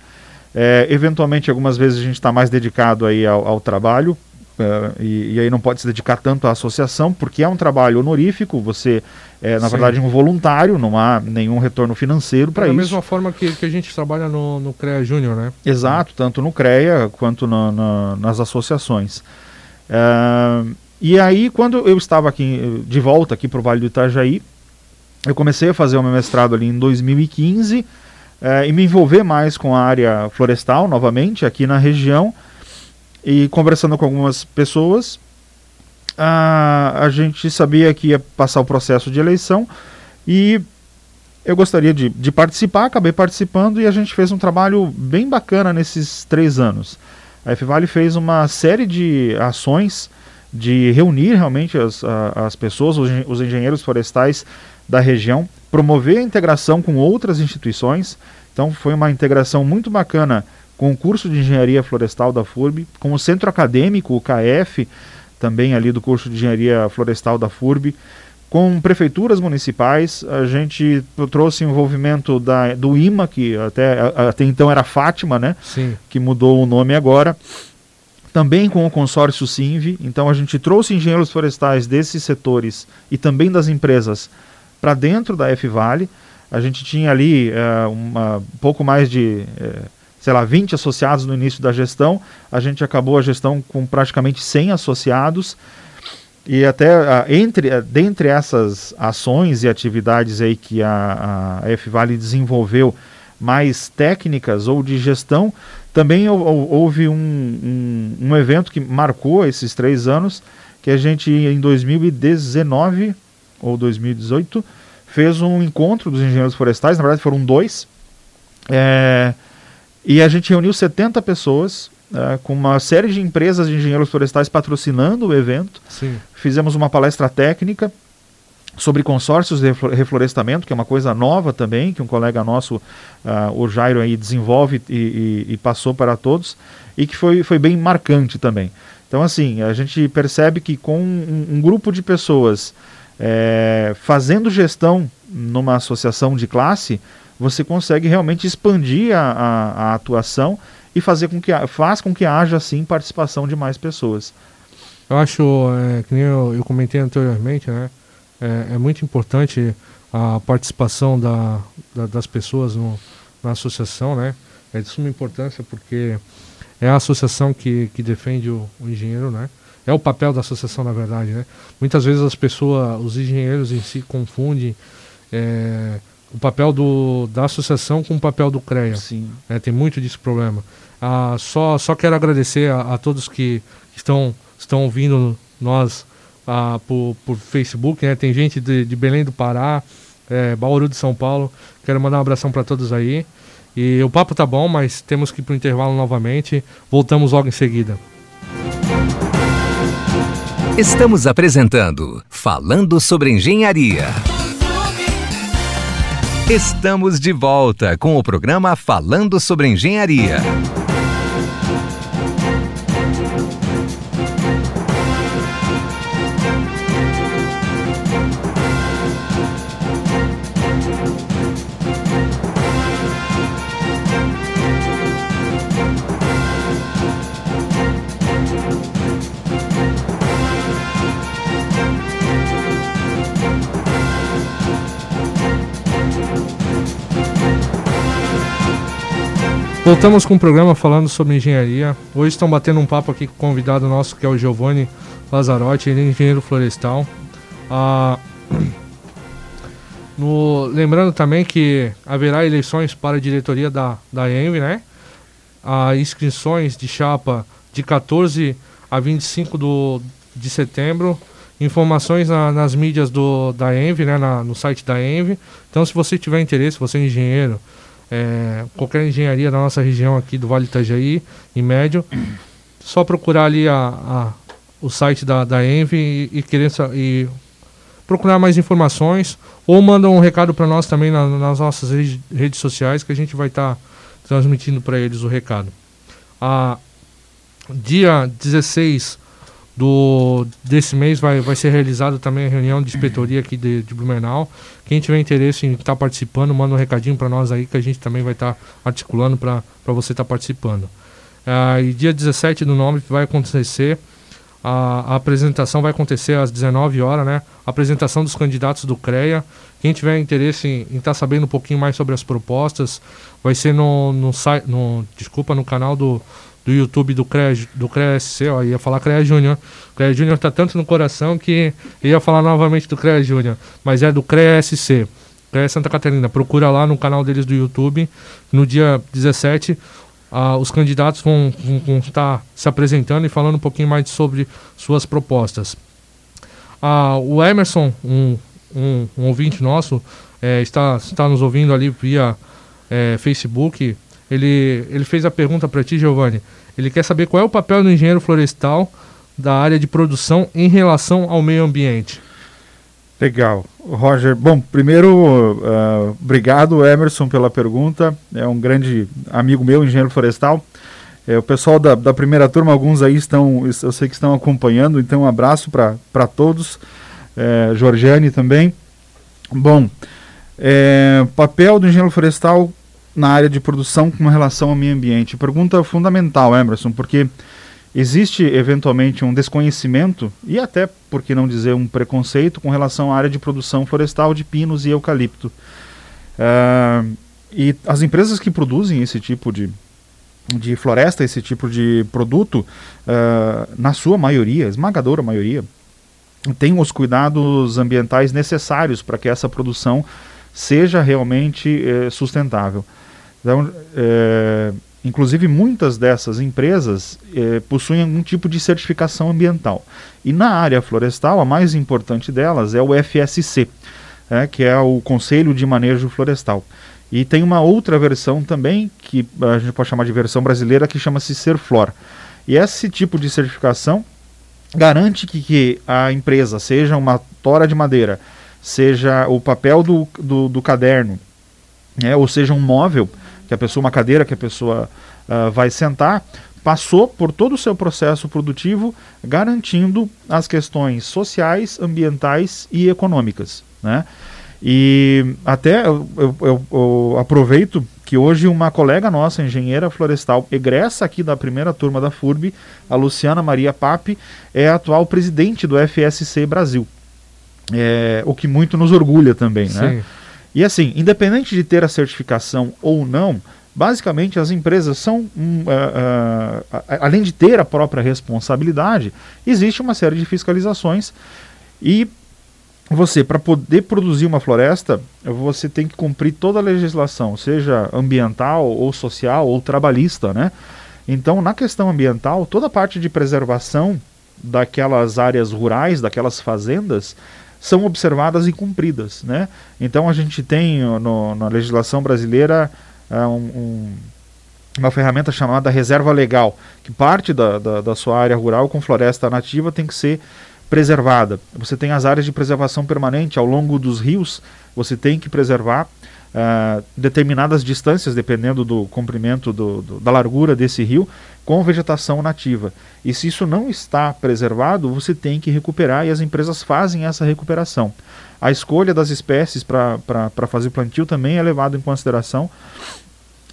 Speaker 2: É, eventualmente, algumas vezes a gente está mais dedicado aí ao, ao trabalho, Uh, e, e, aí não pode se dedicar tanto à associação, porque é um trabalho honorífico, você é, na Sim. verdade, um voluntário, não há nenhum retorno financeiro para é isso.
Speaker 1: Da mesma forma que, que a gente trabalha no, no CREA Júnior, né?
Speaker 2: Exato, tanto no CREA quanto na, na, nas associações. Uh, e aí, quando eu estava aqui de volta aqui para o Vale do Itajaí, eu comecei a fazer o meu mestrado ali em 2015 é, e me envolver mais com a área florestal novamente aqui na região e conversando com algumas pessoas a, a gente sabia que ia passar o processo de eleição e eu gostaria de, de participar, acabei participando e a gente fez um trabalho bem bacana nesses três anos. A FVale fez uma série de ações de reunir realmente as, as pessoas, os engenheiros florestais da região, promover a integração com outras instituições. Então foi uma integração muito bacana com o curso de engenharia florestal da FURB, com o centro acadêmico, o KF, também ali do curso de engenharia florestal da FURB, com prefeituras municipais, a gente trouxe envolvimento da, do IMA, que até, até então era Fátima, né?
Speaker 1: Sim.
Speaker 2: Que mudou o nome agora. Também com o consórcio SINV, então a gente trouxe engenheiros florestais desses setores e também das empresas para dentro da F-Vale. A gente tinha ali uh, uma, pouco mais de, uh, sei lá, 20 associados no início da gestão. A gente acabou a gestão com praticamente 100 associados. E até uh, entre, dentre essas ações e atividades aí que a, a F-Vale desenvolveu, mais técnicas ou de gestão, também houve um, um, um evento que marcou esses três anos, que a gente em 2019 ou 2018, fez um encontro dos engenheiros florestais, na verdade foram dois, é, E a gente reuniu 70 pessoas, uh, com uma série de empresas de engenheiros florestais patrocinando o evento.
Speaker 1: Sim.
Speaker 2: Fizemos uma palestra técnica sobre consórcios de reflorestamento, que é uma coisa nova também, que um colega nosso, uh, o Jairo, aí, desenvolve e, e, e, passou para todos, e que foi, foi bem marcante também. Então, assim, a gente percebe que com um, um grupo de pessoas é, fazendo gestão numa associação de classe, você consegue realmente expandir a, a, a atuação e fazer com que faz com que haja assim participação de mais pessoas.
Speaker 1: Eu acho é, que nem eu, eu, comentei anteriormente, né? É, é, muito importante a participação da, da, das pessoas no, na associação, né? É de suma importância porque é a associação que, que defende o, o engenheiro, né? É o papel da associação, na verdade, né? Muitas vezes as pessoas, os engenheiros em si confundem é, o papel do, da associação com o papel do CREA.
Speaker 2: Sim.
Speaker 1: É, tem muito disso problema. Ah, só, só quero agradecer a, a todos que estão, estão ouvindo nós ah, por, por Facebook, né? Tem gente de, de Belém do Pará, é, Bauru de São Paulo. Quero mandar um abração para todos aí. E o papo tá bom, mas temos que ir para o intervalo novamente. Voltamos logo em seguida.
Speaker 3: Estamos apresentando Falando sobre Engenharia. Estamos de volta com o programa Falando sobre Engenharia.
Speaker 1: Voltamos com o programa falando sobre engenharia. Hoje estão batendo um papo aqui com o convidado nosso, que é o Giovanni Lazarotti, ele é engenheiro florestal. Ah, [CLEARS THROAT] no, lembrando também que haverá eleições para a diretoria da, da ENV, né? As inscrições de chapa de 14 a 25 do, de setembro. Informações na, nas mídias do, da ENV, né? Na, no site da ENV. Então, se você tiver interesse, você é engenheiro, é, qualquer engenharia da nossa região aqui do Vale Itajaí, em médio, só procurar ali a, a o site da, da Envy e, e querer e procurar mais informações ou manda um recado para nós também na, nas nossas redes, sociais que a gente vai estar tá transmitindo para eles o recado. Dia 16 do, desse mês vai, vai ser realizada também a reunião de inspetoria aqui de, de Blumenau. Quem tiver interesse em estar tá participando, manda um recadinho para nós aí que a gente também vai estar tá articulando para você estar tá participando. Ah, e dia 17 do nome vai acontecer, a, a, apresentação vai acontecer às 19 horas, né? A apresentação dos candidatos do CREA. Quem tiver interesse em estar tá sabendo um pouquinho mais sobre as propostas, vai ser no, no, no, desculpa, no canal do do YouTube do CREA, do CREA SC, ó, ia falar CREA Júnior. CREA Júnior tá tanto no coração que ia falar novamente do CREA Júnior, mas é do CREA SC. CREA Santa Catarina. Procura lá no canal deles do YouTube. No dia 17, ah, os candidatos vão, estar se apresentando e falando um pouquinho mais sobre suas propostas. Ah, o Emerson, um, um, um ouvinte nosso, é, está, está nos ouvindo ali via é, Facebook ele, ele fez a pergunta para ti, Giovanni. Ele quer saber qual é o papel do engenheiro florestal da área de produção em relação ao meio ambiente.
Speaker 2: Legal. Roger, bom, primeiro, uh, obrigado, Emerson, pela pergunta. É um grande amigo meu, engenheiro florestal. É, o pessoal da, da primeira turma, alguns aí estão, eu sei que estão acompanhando, então um abraço para todos. É, Jorgiane também. Bom, é, papel do engenheiro florestal na área de produção com relação ao meio ambiente? Pergunta fundamental, Emerson, porque existe eventualmente um desconhecimento e até, por que não dizer, um preconceito com relação à área de produção florestal de pinos e eucalipto. Uh, e as empresas que produzem esse tipo de, de floresta, esse tipo de produto, uh, na sua maioria, esmagadora maioria, tem os cuidados ambientais necessários para que essa produção seja realmente eh, sustentável. Então, é, inclusive, muitas dessas empresas é, possuem algum tipo de certificação ambiental. E na área florestal, a mais importante delas é o FSC, é, que é o Conselho de Manejo Florestal. E tem uma outra versão também, que a gente pode chamar de versão brasileira, que chama-se Serflor. E esse tipo de certificação garante que, que a empresa, seja uma tora de madeira, seja o papel do, do, do caderno, né, ou seja um móvel, que a pessoa, uma cadeira que a pessoa uh, vai sentar, passou por todo o seu processo produtivo garantindo as questões sociais, ambientais e econômicas. Né? E até eu, eu, eu, aproveito que hoje uma colega nossa, engenheira florestal, egressa aqui da primeira turma da FURB, a Luciana Maria Pape, é a atual presidente do FSC Brasil. É, o que muito nos orgulha também, né? Sim. né? E assim, independente de ter a certificação ou não, basicamente as empresas são, um, uh, uh, além de ter a própria responsabilidade, existe uma série de fiscalizações e você, para poder produzir uma floresta, você tem que cumprir toda a legislação, seja ambiental ou social ou trabalhista, né? Então, na questão ambiental, toda a parte de preservação daquelas áreas rurais, daquelas fazendas, são observadas e cumpridas, né? Então, a gente tem no, na legislação brasileira uh, um, um, uma ferramenta chamada reserva legal, que parte da, da, da sua área rural com floresta nativa tem que ser preservada. Você tem as áreas de preservação permanente ao longo dos rios, você tem que preservar uh, determinadas distâncias, dependendo do comprimento do, do, da largura desse rio, com vegetação nativa. E se isso não está preservado, você tem que recuperar e as empresas fazem essa recuperação. A escolha das espécies para fazer plantio também é levado em consideração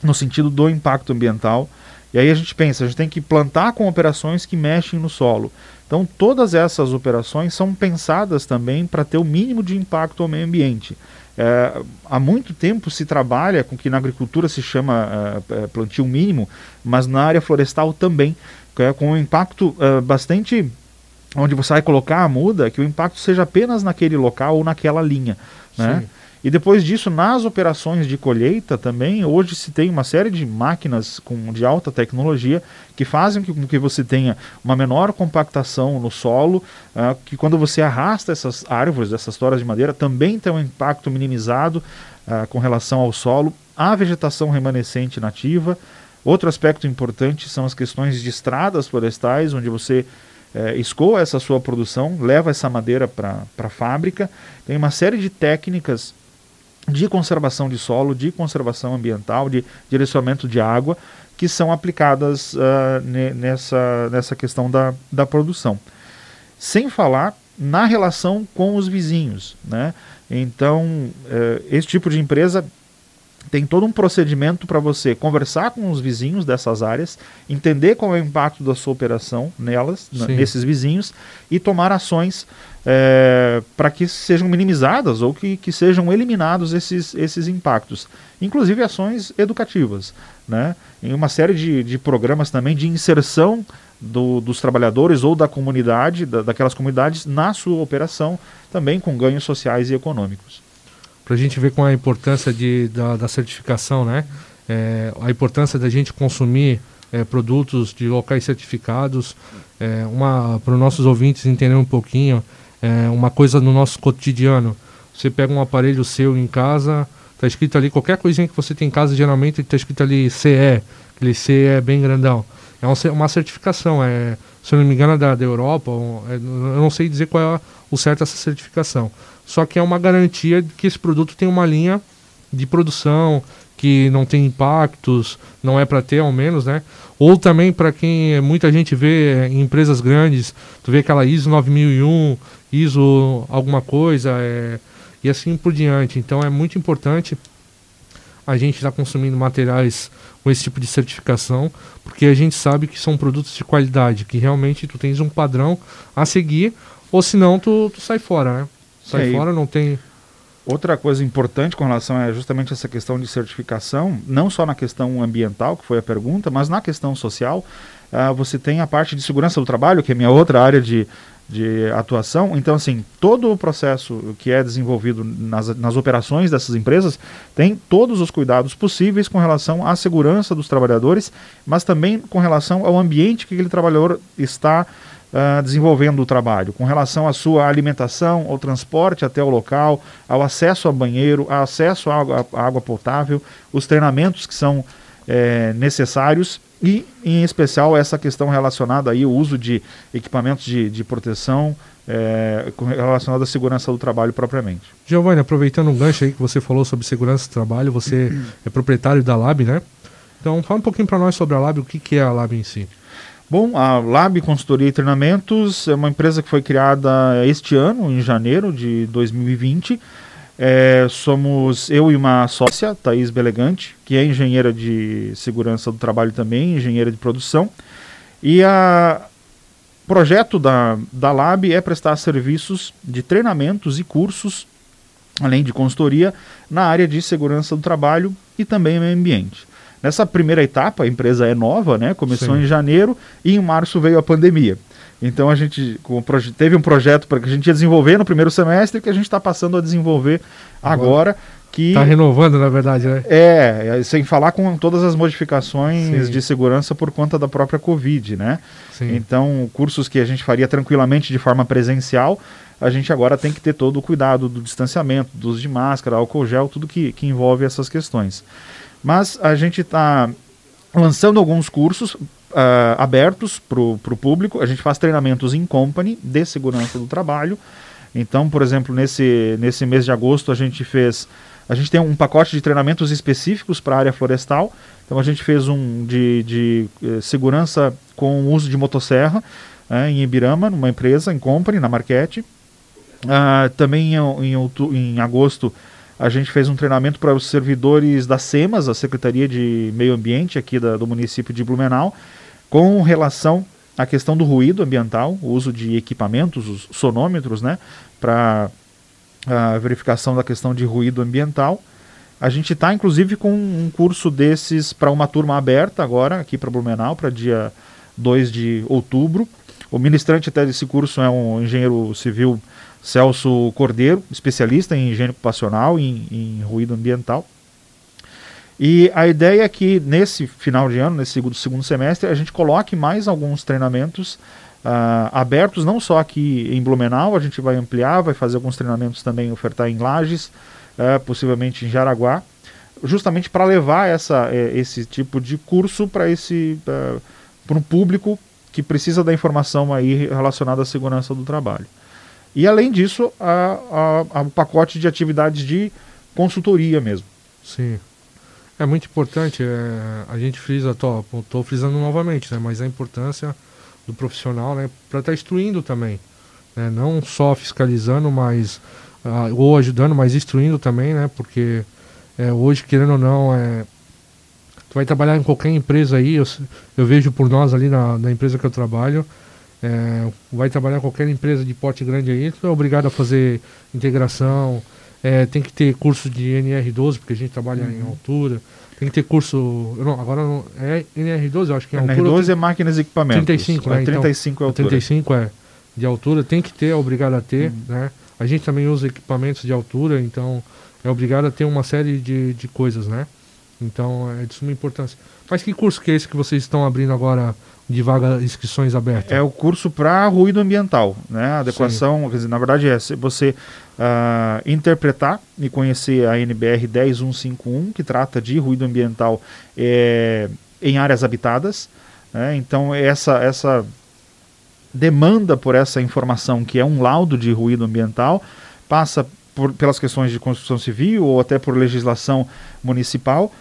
Speaker 2: no sentido do impacto ambiental. E aí a gente pensa, a gente tem que plantar com operações que mexem no solo. Então, todas essas operações são pensadas também para ter o mínimo de impacto ao meio ambiente. É, há muito tempo se trabalha com que na agricultura se chama é, é plantio mínimo, mas na área florestal também, é, com um impacto é, bastante. onde você vai colocar a muda, que o impacto seja apenas naquele local ou naquela linha. Né? E depois disso, nas operações de colheita também, hoje se tem uma série de máquinas com, de alta tecnologia que fazem com que você tenha uma menor compactação no solo, uh, que quando você arrasta essas árvores, essas toras de madeira, também tem um impacto minimizado uh, com relação ao solo, a vegetação remanescente nativa. Outro aspecto importante são as questões de estradas florestais, onde você é, escoa essa sua produção, leva essa madeira para a fábrica. Tem uma série de técnicas de conservação de solo, de conservação ambiental, de direcionamento de água, que são aplicadas uh, nessa, nessa questão da, da produção. Sem falar na relação com os vizinhos. Né? Então, uh, esse tipo de empresa tem todo um procedimento para você conversar com os vizinhos dessas áreas, entender qual é o impacto da sua operação nelas, nesses vizinhos, e tomar ações é, para que sejam minimizadas ou que, que sejam eliminados esses, esses impactos. Inclusive ações educativas, né? em uma série de, de programas também de inserção do, dos trabalhadores ou da comunidade, da, daquelas comunidades, na sua operação, também com ganhos sociais e econômicos
Speaker 1: para a gente ver com a importância de, da, da certificação, né? É, a importância da gente consumir é, produtos de locais certificados, é, uma para os nossos ouvintes entenderem um pouquinho, é, uma coisa no nosso cotidiano. Você pega um aparelho seu em casa, está escrito ali qualquer coisinha que você tem em casa, geralmente está escrito ali CE, aquele CE bem grandão. É uma certificação, é, se eu não me engano, é da, da Europa, é, eu não sei dizer qual é o certo essa certificação só que é uma garantia de que esse produto tem uma linha de produção que não tem impactos, não é para ter ao menos, né? Ou também para quem muita gente vê em empresas grandes, tu vê aquela ISO 9001, ISO alguma coisa, é, e assim por diante. Então é muito importante a gente estar tá consumindo materiais com esse tipo de certificação, porque a gente sabe que são produtos de qualidade, que realmente tu tens um padrão a seguir, ou senão tu, tu sai fora, né? Sai fora, não tem.
Speaker 2: Outra coisa importante com relação a justamente essa questão de certificação, não só na questão ambiental, que foi a pergunta, mas na questão social, uh, você tem a parte de segurança do trabalho, que é minha outra área de, de atuação. Então, assim, todo o processo que é desenvolvido nas, nas operações dessas empresas tem todos os cuidados possíveis com relação à segurança dos trabalhadores, mas também com relação ao ambiente que aquele trabalhador está uh, desenvolvendo o trabalho, com relação à sua alimentação, ao transporte até o local, ao acesso a banheiro, ao acesso à água, à água potável, os treinamentos que são é, necessários e, em especial, essa questão relacionada aí ao uso de equipamentos de, de proteção é, relacionado à segurança do trabalho propriamente.
Speaker 1: Giovanni, aproveitando um gancho aí que você falou sobre segurança do trabalho, você é proprietário da Lab, né? Então, fala um pouquinho para nós sobre a Lab, o que, que é a Lab em si.
Speaker 2: Bom, a Lab Consultoria e Treinamentos é uma empresa que foi criada este ano, em janeiro de 2020, é, somos eu e uma sócia, Thaís Belegante, que é engenheira de segurança do trabalho também, engenheira de produção. E o projeto da, da Lab é prestar serviços de treinamentos e cursos, além de consultoria, na área de segurança do trabalho e também meio ambiente. Nessa primeira etapa, a empresa é nova, né? começou Sim. em janeiro e em março veio a pandemia. Então a gente teve um projeto para que a gente ia desenvolver no primeiro semestre que a gente está passando a desenvolver agora. que
Speaker 1: Está renovando, na verdade, né?
Speaker 2: É, é, sem falar com todas as modificações Sim. de segurança por conta da própria Covid, né? Sim. Então, cursos que a gente faria tranquilamente de forma presencial, a gente agora tem que ter todo o cuidado do distanciamento, do uso de máscara, álcool gel, tudo que, que envolve essas questões. Mas a gente está lançando alguns cursos uh, abertos para o público. A gente faz treinamentos em company de segurança do trabalho. Então, por exemplo, nesse, nesse mês de agosto a gente fez. A gente tem um pacote de treinamentos específicos para a área florestal. Então a gente fez um de, de eh, segurança com o uso de motosserra eh, em Ibirama, numa empresa, em company, na Marquete. Uh, também em, em, em agosto a gente fez um treinamento para os servidores da SEMAS, a Secretaria de Meio Ambiente aqui da, do município de Blumenau, com relação à questão do ruído ambiental, o uso de equipamentos, os sonômetros, né, para a verificação da questão de ruído ambiental. A gente está, inclusive, com um curso desses para uma turma aberta agora, aqui para Blumenau, para dia 2 de outubro. O ministrante até desse curso é um engenheiro civil Celso Cordeiro, especialista em higiene ocupacional e em, em ruído ambiental. E a ideia é que nesse final de ano, nesse segundo, segundo semestre, a gente coloque mais alguns treinamentos uh, abertos, não só aqui em Blumenau, a gente vai ampliar, vai fazer alguns treinamentos também, ofertar em Lages, uh, possivelmente em Jaraguá, justamente para levar essa, uh, esse tipo de curso para esse para um público que precisa da informação aí relacionada à segurança do trabalho. E além disso, a, o pacote de atividades de consultoria mesmo.
Speaker 1: Sim. É muito importante, é, a gente frisa, estou frisando novamente, né, mas a importância do profissional né, para estar tá instruindo também. Né, não só fiscalizando, mas uh, ou ajudando, mas instruindo também, né, porque é, hoje, querendo ou não, é, tu vai trabalhar em qualquer empresa aí, eu, eu vejo por nós ali na, na empresa que eu trabalho, é, vai trabalhar qualquer empresa de porte grande aí, tu é obrigado a fazer integração, é, tem que ter curso de NR12, porque a gente trabalha uhum. em altura. Tem que ter curso. Não, agora não, é NR12, eu acho que é
Speaker 2: NR12 altura. NR12 é máquinas e equipamentos.
Speaker 1: 35, né?
Speaker 2: 35 então, é altura.
Speaker 1: 35 é de altura, tem que ter, é obrigado a ter, uhum. né? A gente também usa equipamentos de altura, então é obrigado a ter uma série de, de coisas, né? Então é de suma importância. Mas que curso que é esse que vocês estão abrindo agora de vaga inscrições abertas?
Speaker 2: É o curso para ruído ambiental, né? Adequação, quer dizer, na verdade é você uh, interpretar e conhecer a NBR 10151, que trata de ruído ambiental é, em áreas habitadas. Né? Então essa essa demanda por essa informação, que é um laudo de ruído ambiental, passa por, pelas questões de construção civil ou até por legislação municipal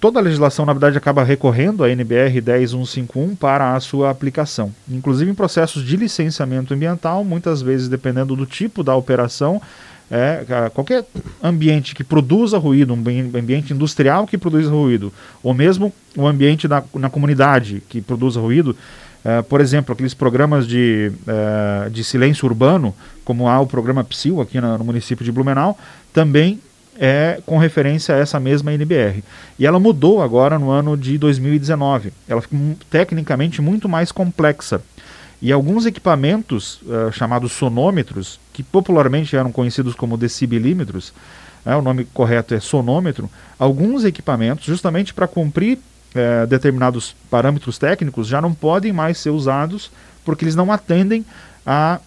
Speaker 2: toda a legislação, na verdade, acaba recorrendo à NBR 10151 para a sua aplicação. Inclusive em processos de licenciamento ambiental, muitas vezes, dependendo do tipo da operação, é, qualquer ambiente que produza ruído, um ambiente industrial que produza ruído, ou mesmo um ambiente na, na comunidade que produza ruído, é, por exemplo, aqueles programas de, é, de silêncio urbano, como há o programa PSIL aqui no, no município de Blumenau, também é com referência a essa mesma NBR. E ela mudou agora no ano de 2019. Ela ficou tecnicamente muito mais complexa. E alguns equipamentos uh, chamados sonômetros, que popularmente eram conhecidos como decibelímetros, né, o nome correto é sonômetro, alguns equipamentos, justamente para cumprir uh, determinados parâmetros técnicos, já não podem mais ser usados porque eles não atendem a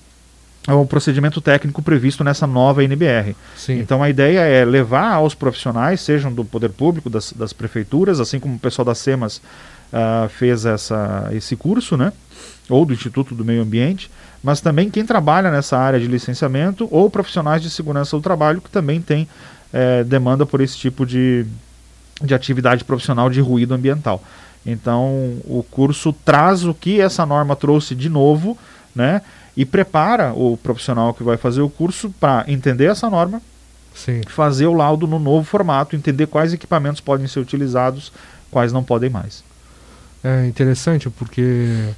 Speaker 2: ao procedimento técnico previsto nessa nova NBR. Sim. Então a ideia é levar aos profissionais, sejam do poder público, das, das prefeituras, assim como o pessoal da SEMAS uh, fez essa, esse curso, né? ou do Instituto do Meio Ambiente, mas também quem trabalha nessa área de licenciamento ou profissionais de segurança do trabalho que também tem é, demanda por esse tipo de, de atividade profissional de ruído ambiental. Então, o curso traz o que essa norma trouxe de novo, né? E prepara o profissional que vai fazer o curso para entender essa norma, Sim. fazer o laudo no novo formato, entender quais equipamentos podem ser utilizados, quais não podem mais.
Speaker 1: É interessante porque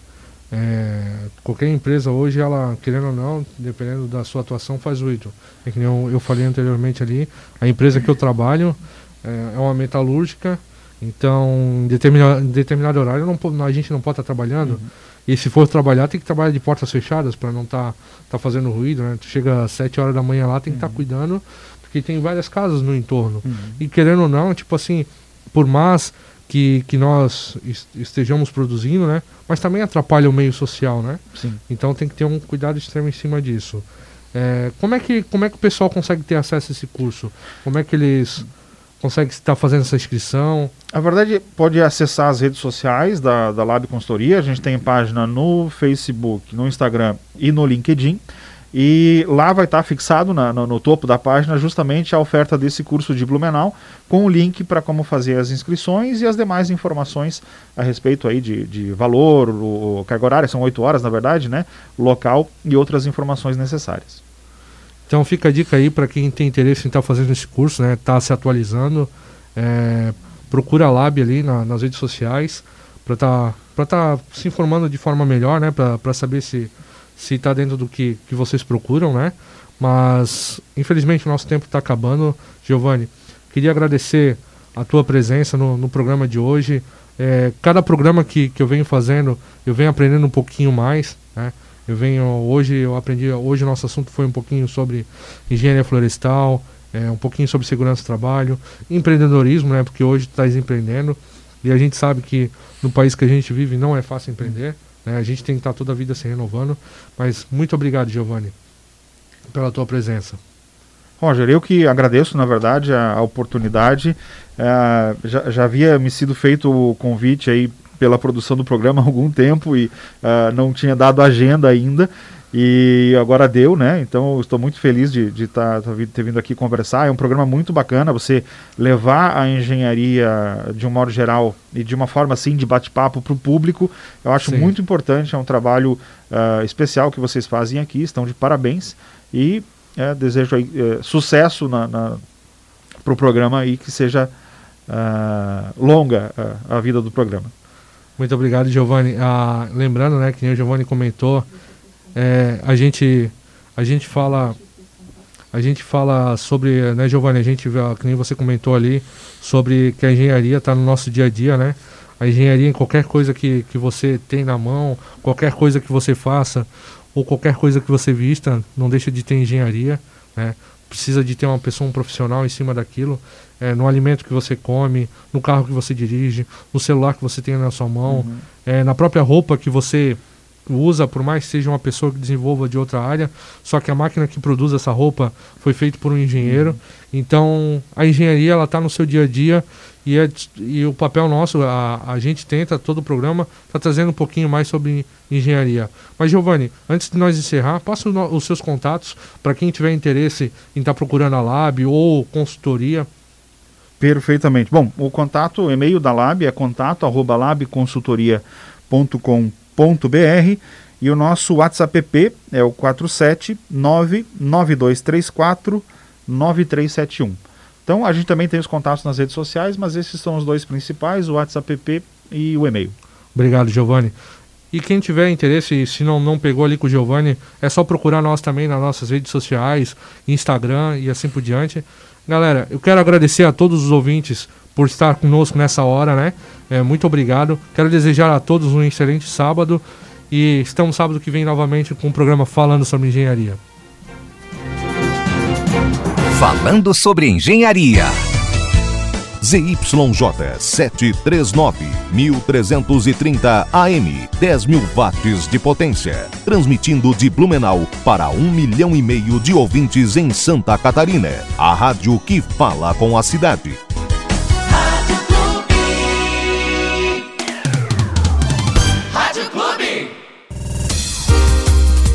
Speaker 1: é, qualquer empresa hoje, ela, querendo ou não, dependendo da sua atuação, faz ruído. É que nem eu, eu falei anteriormente ali, a empresa que eu trabalho é, é uma metalúrgica, então em determinado, em determinado horário não, a gente não pode estar trabalhando. Uhum. E se for trabalhar, tem que trabalhar de portas fechadas para não estar tá, tá fazendo ruído, né? Tu chega às 7 horas da manhã lá, tem que estar tá uhum. cuidando, porque tem várias casas no entorno. Uhum. E querendo ou não, tipo assim, por mais que, que nós estejamos produzindo, né? Mas também atrapalha o meio social, né? Sim. Então tem que ter um cuidado extremo em cima disso. É, como, é que, como é que o pessoal consegue ter acesso a esse curso? Como é que eles conseguem estar fazendo essa inscrição?
Speaker 2: A verdade, pode acessar as redes sociais da, da Lab Consultoria. A gente tem página no Facebook, no Instagram e no LinkedIn. E lá vai estar fixado na, no, no, topo da página justamente a oferta desse curso de Blumenau, com o link para como fazer as inscrições e as demais informações a respeito aí de, de valor, o, carga horária, são 8 horas na verdade, né? Local e outras informações necessárias.
Speaker 1: Então fica a dica aí para quem tem interesse em estar tá fazendo esse curso, né? Tá se atualizando. É, procura a Lab ali na, nas redes sociais para estar tá, tá se informando de forma melhor, né? Para saber se se está dentro do que, que vocês procuram, né? Mas, infelizmente, o nosso tempo está acabando. Giovanni, queria agradecer a tua presença no, no programa de hoje. É, cada programa que, que eu venho fazendo, eu venho aprendendo um pouquinho mais, né? Eu venho hoje, eu aprendi, hoje o nosso assunto foi um pouquinho sobre engenharia florestal, é, um pouquinho sobre segurança do trabalho, empreendedorismo, né? Porque hoje tu estás empreendendo e a gente sabe que no país que a gente vive não é fácil empreender. Né? A gente tem que estar toda a vida se renovando. Mas muito obrigado, Giovanni, pela tua presença.
Speaker 2: Roger, eu que agradeço, na verdade, a, a oportunidade. É, já, já havia me sido feito o convite aí pela produção do programa há algum tempo e uh, não tinha dado agenda ainda. E agora deu, né? Então estou muito feliz de, de tá, tá, ter vindo aqui conversar. É um programa muito bacana você levar a engenharia de um modo geral e de uma forma assim de bate-papo para o público. Eu acho Sim. muito importante, é um trabalho uh, especial que vocês fazem aqui, estão de parabéns e é, desejo aí, uh, sucesso na, na para o programa e que seja uh, longa a vida do programa.
Speaker 1: Muito obrigado, Giovanni. Ah, lembrando, né, que o Giovanni comentou é, a gente a gente fala a gente fala sobre, né, Giovanni, a gente, que nem você comentou ali, sobre que a engenharia está no nosso dia a dia, né? A engenharia em qualquer coisa que, que você tem na mão, qualquer coisa que você faça, ou qualquer coisa que você vista, não deixa de ter engenharia, né? Precisa de ter uma pessoa, um profissional em cima daquilo, é, no alimento que você come, no carro que você dirige, no celular que você tem na sua mão, uhum. é, na própria roupa que você usa, por mais que seja uma pessoa que desenvolva de outra área, só que a máquina que produz essa roupa foi feita por um engenheiro. Uhum. Então, a engenharia ela está no seu dia a dia e, é, e o papel nosso, a, a gente tenta, todo o programa, está trazendo um pouquinho mais sobre engenharia. Mas, Giovanni, antes de nós encerrar, passa os seus contatos para quem tiver interesse em estar tá procurando a Lab ou consultoria.
Speaker 2: Perfeitamente. Bom, o contato, o e-mail da Lab é contato arroba labconsultoria.com.br e o nosso WhatsApp PP é o 47992349371. Então a gente também tem os contatos nas redes sociais, mas esses são os dois principais, o WhatsApp PP e o e-mail.
Speaker 1: Obrigado, Giovanni. E quem tiver interesse, se não, não pegou ali com o Giovanni, é só procurar nós também nas nossas redes sociais, Instagram e assim por diante. Galera, eu quero agradecer a todos os ouvintes por estar conosco nessa hora, né? É, muito obrigado. Quero desejar a todos um excelente sábado E estamos sábado que vem novamente com o um programa Falando sobre Engenharia.
Speaker 3: Falando sobre Engenharia.
Speaker 4: ZYJ 739, 1330 AM, 10 mil watts de potência. Transmitindo de Blumenau para um milhão e meio de ouvintes em Santa Catarina. A rádio que fala com a cidade.
Speaker 5: Rádio Clube. Rádio Clube.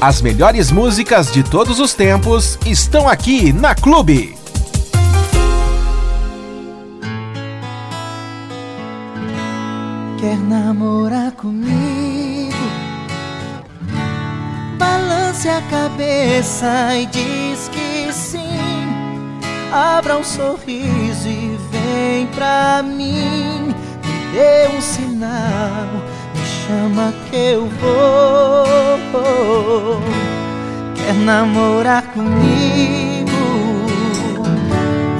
Speaker 6: As melhores músicas de todos os tempos estão aqui na Clube.
Speaker 7: Quer namorar comigo? Balance a cabeça e diz que sim. Abra um sorriso e vem pra mim. Me dê um sinal, me chama que eu vou. Quer namorar comigo?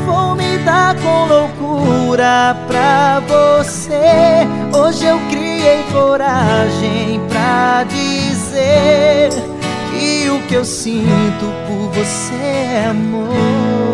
Speaker 7: Vou me dar com loucura pra você. Hoje eu criei coragem pra dizer que o que eu sinto por você é amor.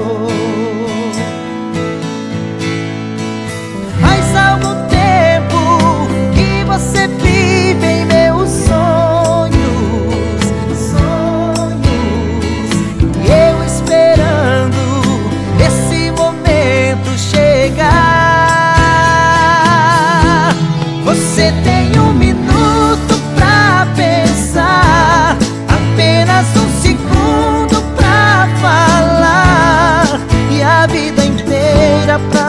Speaker 7: Pra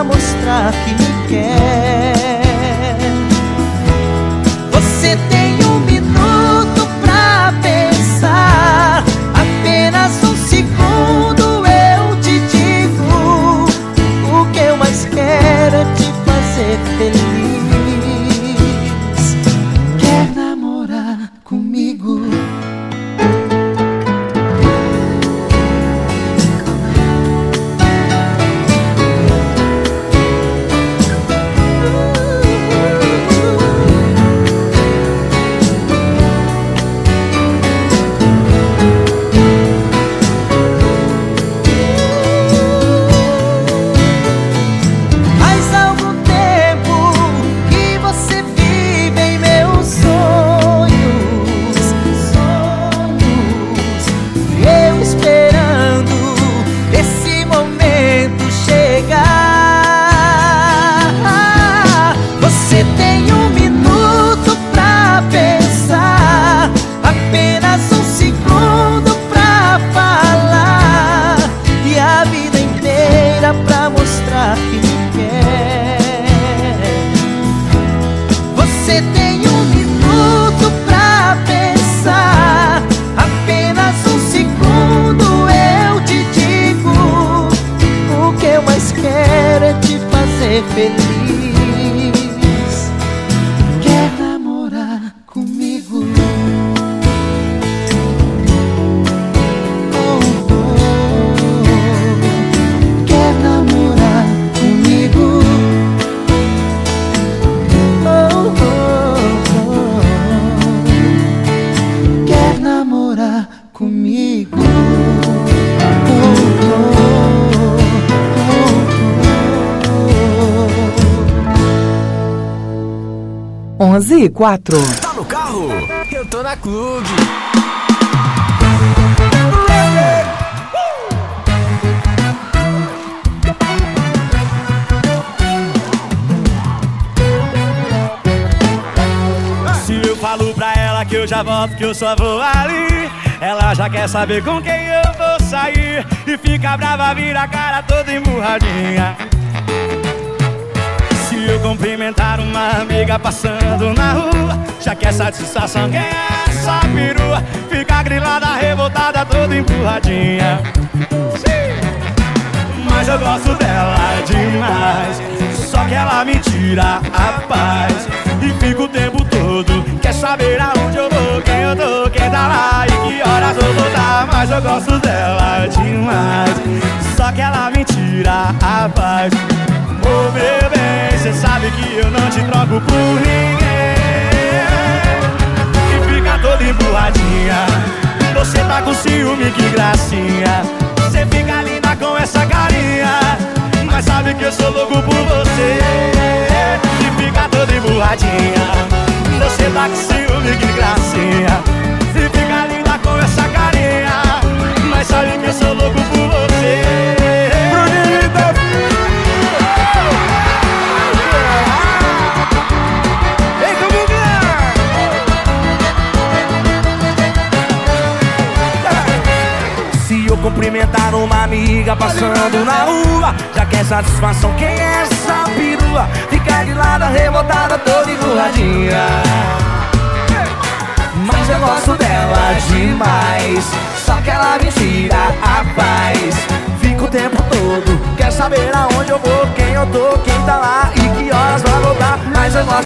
Speaker 8: 4.
Speaker 6: Tá no carro? Eu tô na Clube.
Speaker 9: Se eu falo pra ela que eu já volto, que eu só vou ali Ela já quer saber com quem eu vou sair E fica brava, vira a cara toda emburradinha Eu cumprimentar uma amiga passando na rua Já quer satisfação, quem é essa perua? Fica grilada, revoltada, toda empurradinha. Mas eu gosto dela demais Só que ela me tira a paz. E fica o tempo todo Quer saber aonde eu vou, quem eu tô, quem tá lá E que horas eu vou dar. Mas eu gosto dela demais Só que ela me tira a paz Ô meu bem, cê sabe que eu não te troco por ninguém. E fica todo do ciúme, que gracinha. Você fica linda com essa carinha. Mas sabe que eu sou louco por você. E fica toda emburradinha. Você tá com ciúme, que gracinha. Você fica linda com essa carinha. Mas sabe que eu sou louco por você cumprimentar uma amiga passando na rua. Já quer satisfação, quem é essa perua? Fica de lado, revoltada, toda emburradinha Mas eu gosto dela demais. Só que ela me tira a paz. Fica o tempo todo Quer saber aonde eu vou, quem eu tô, quem tá lá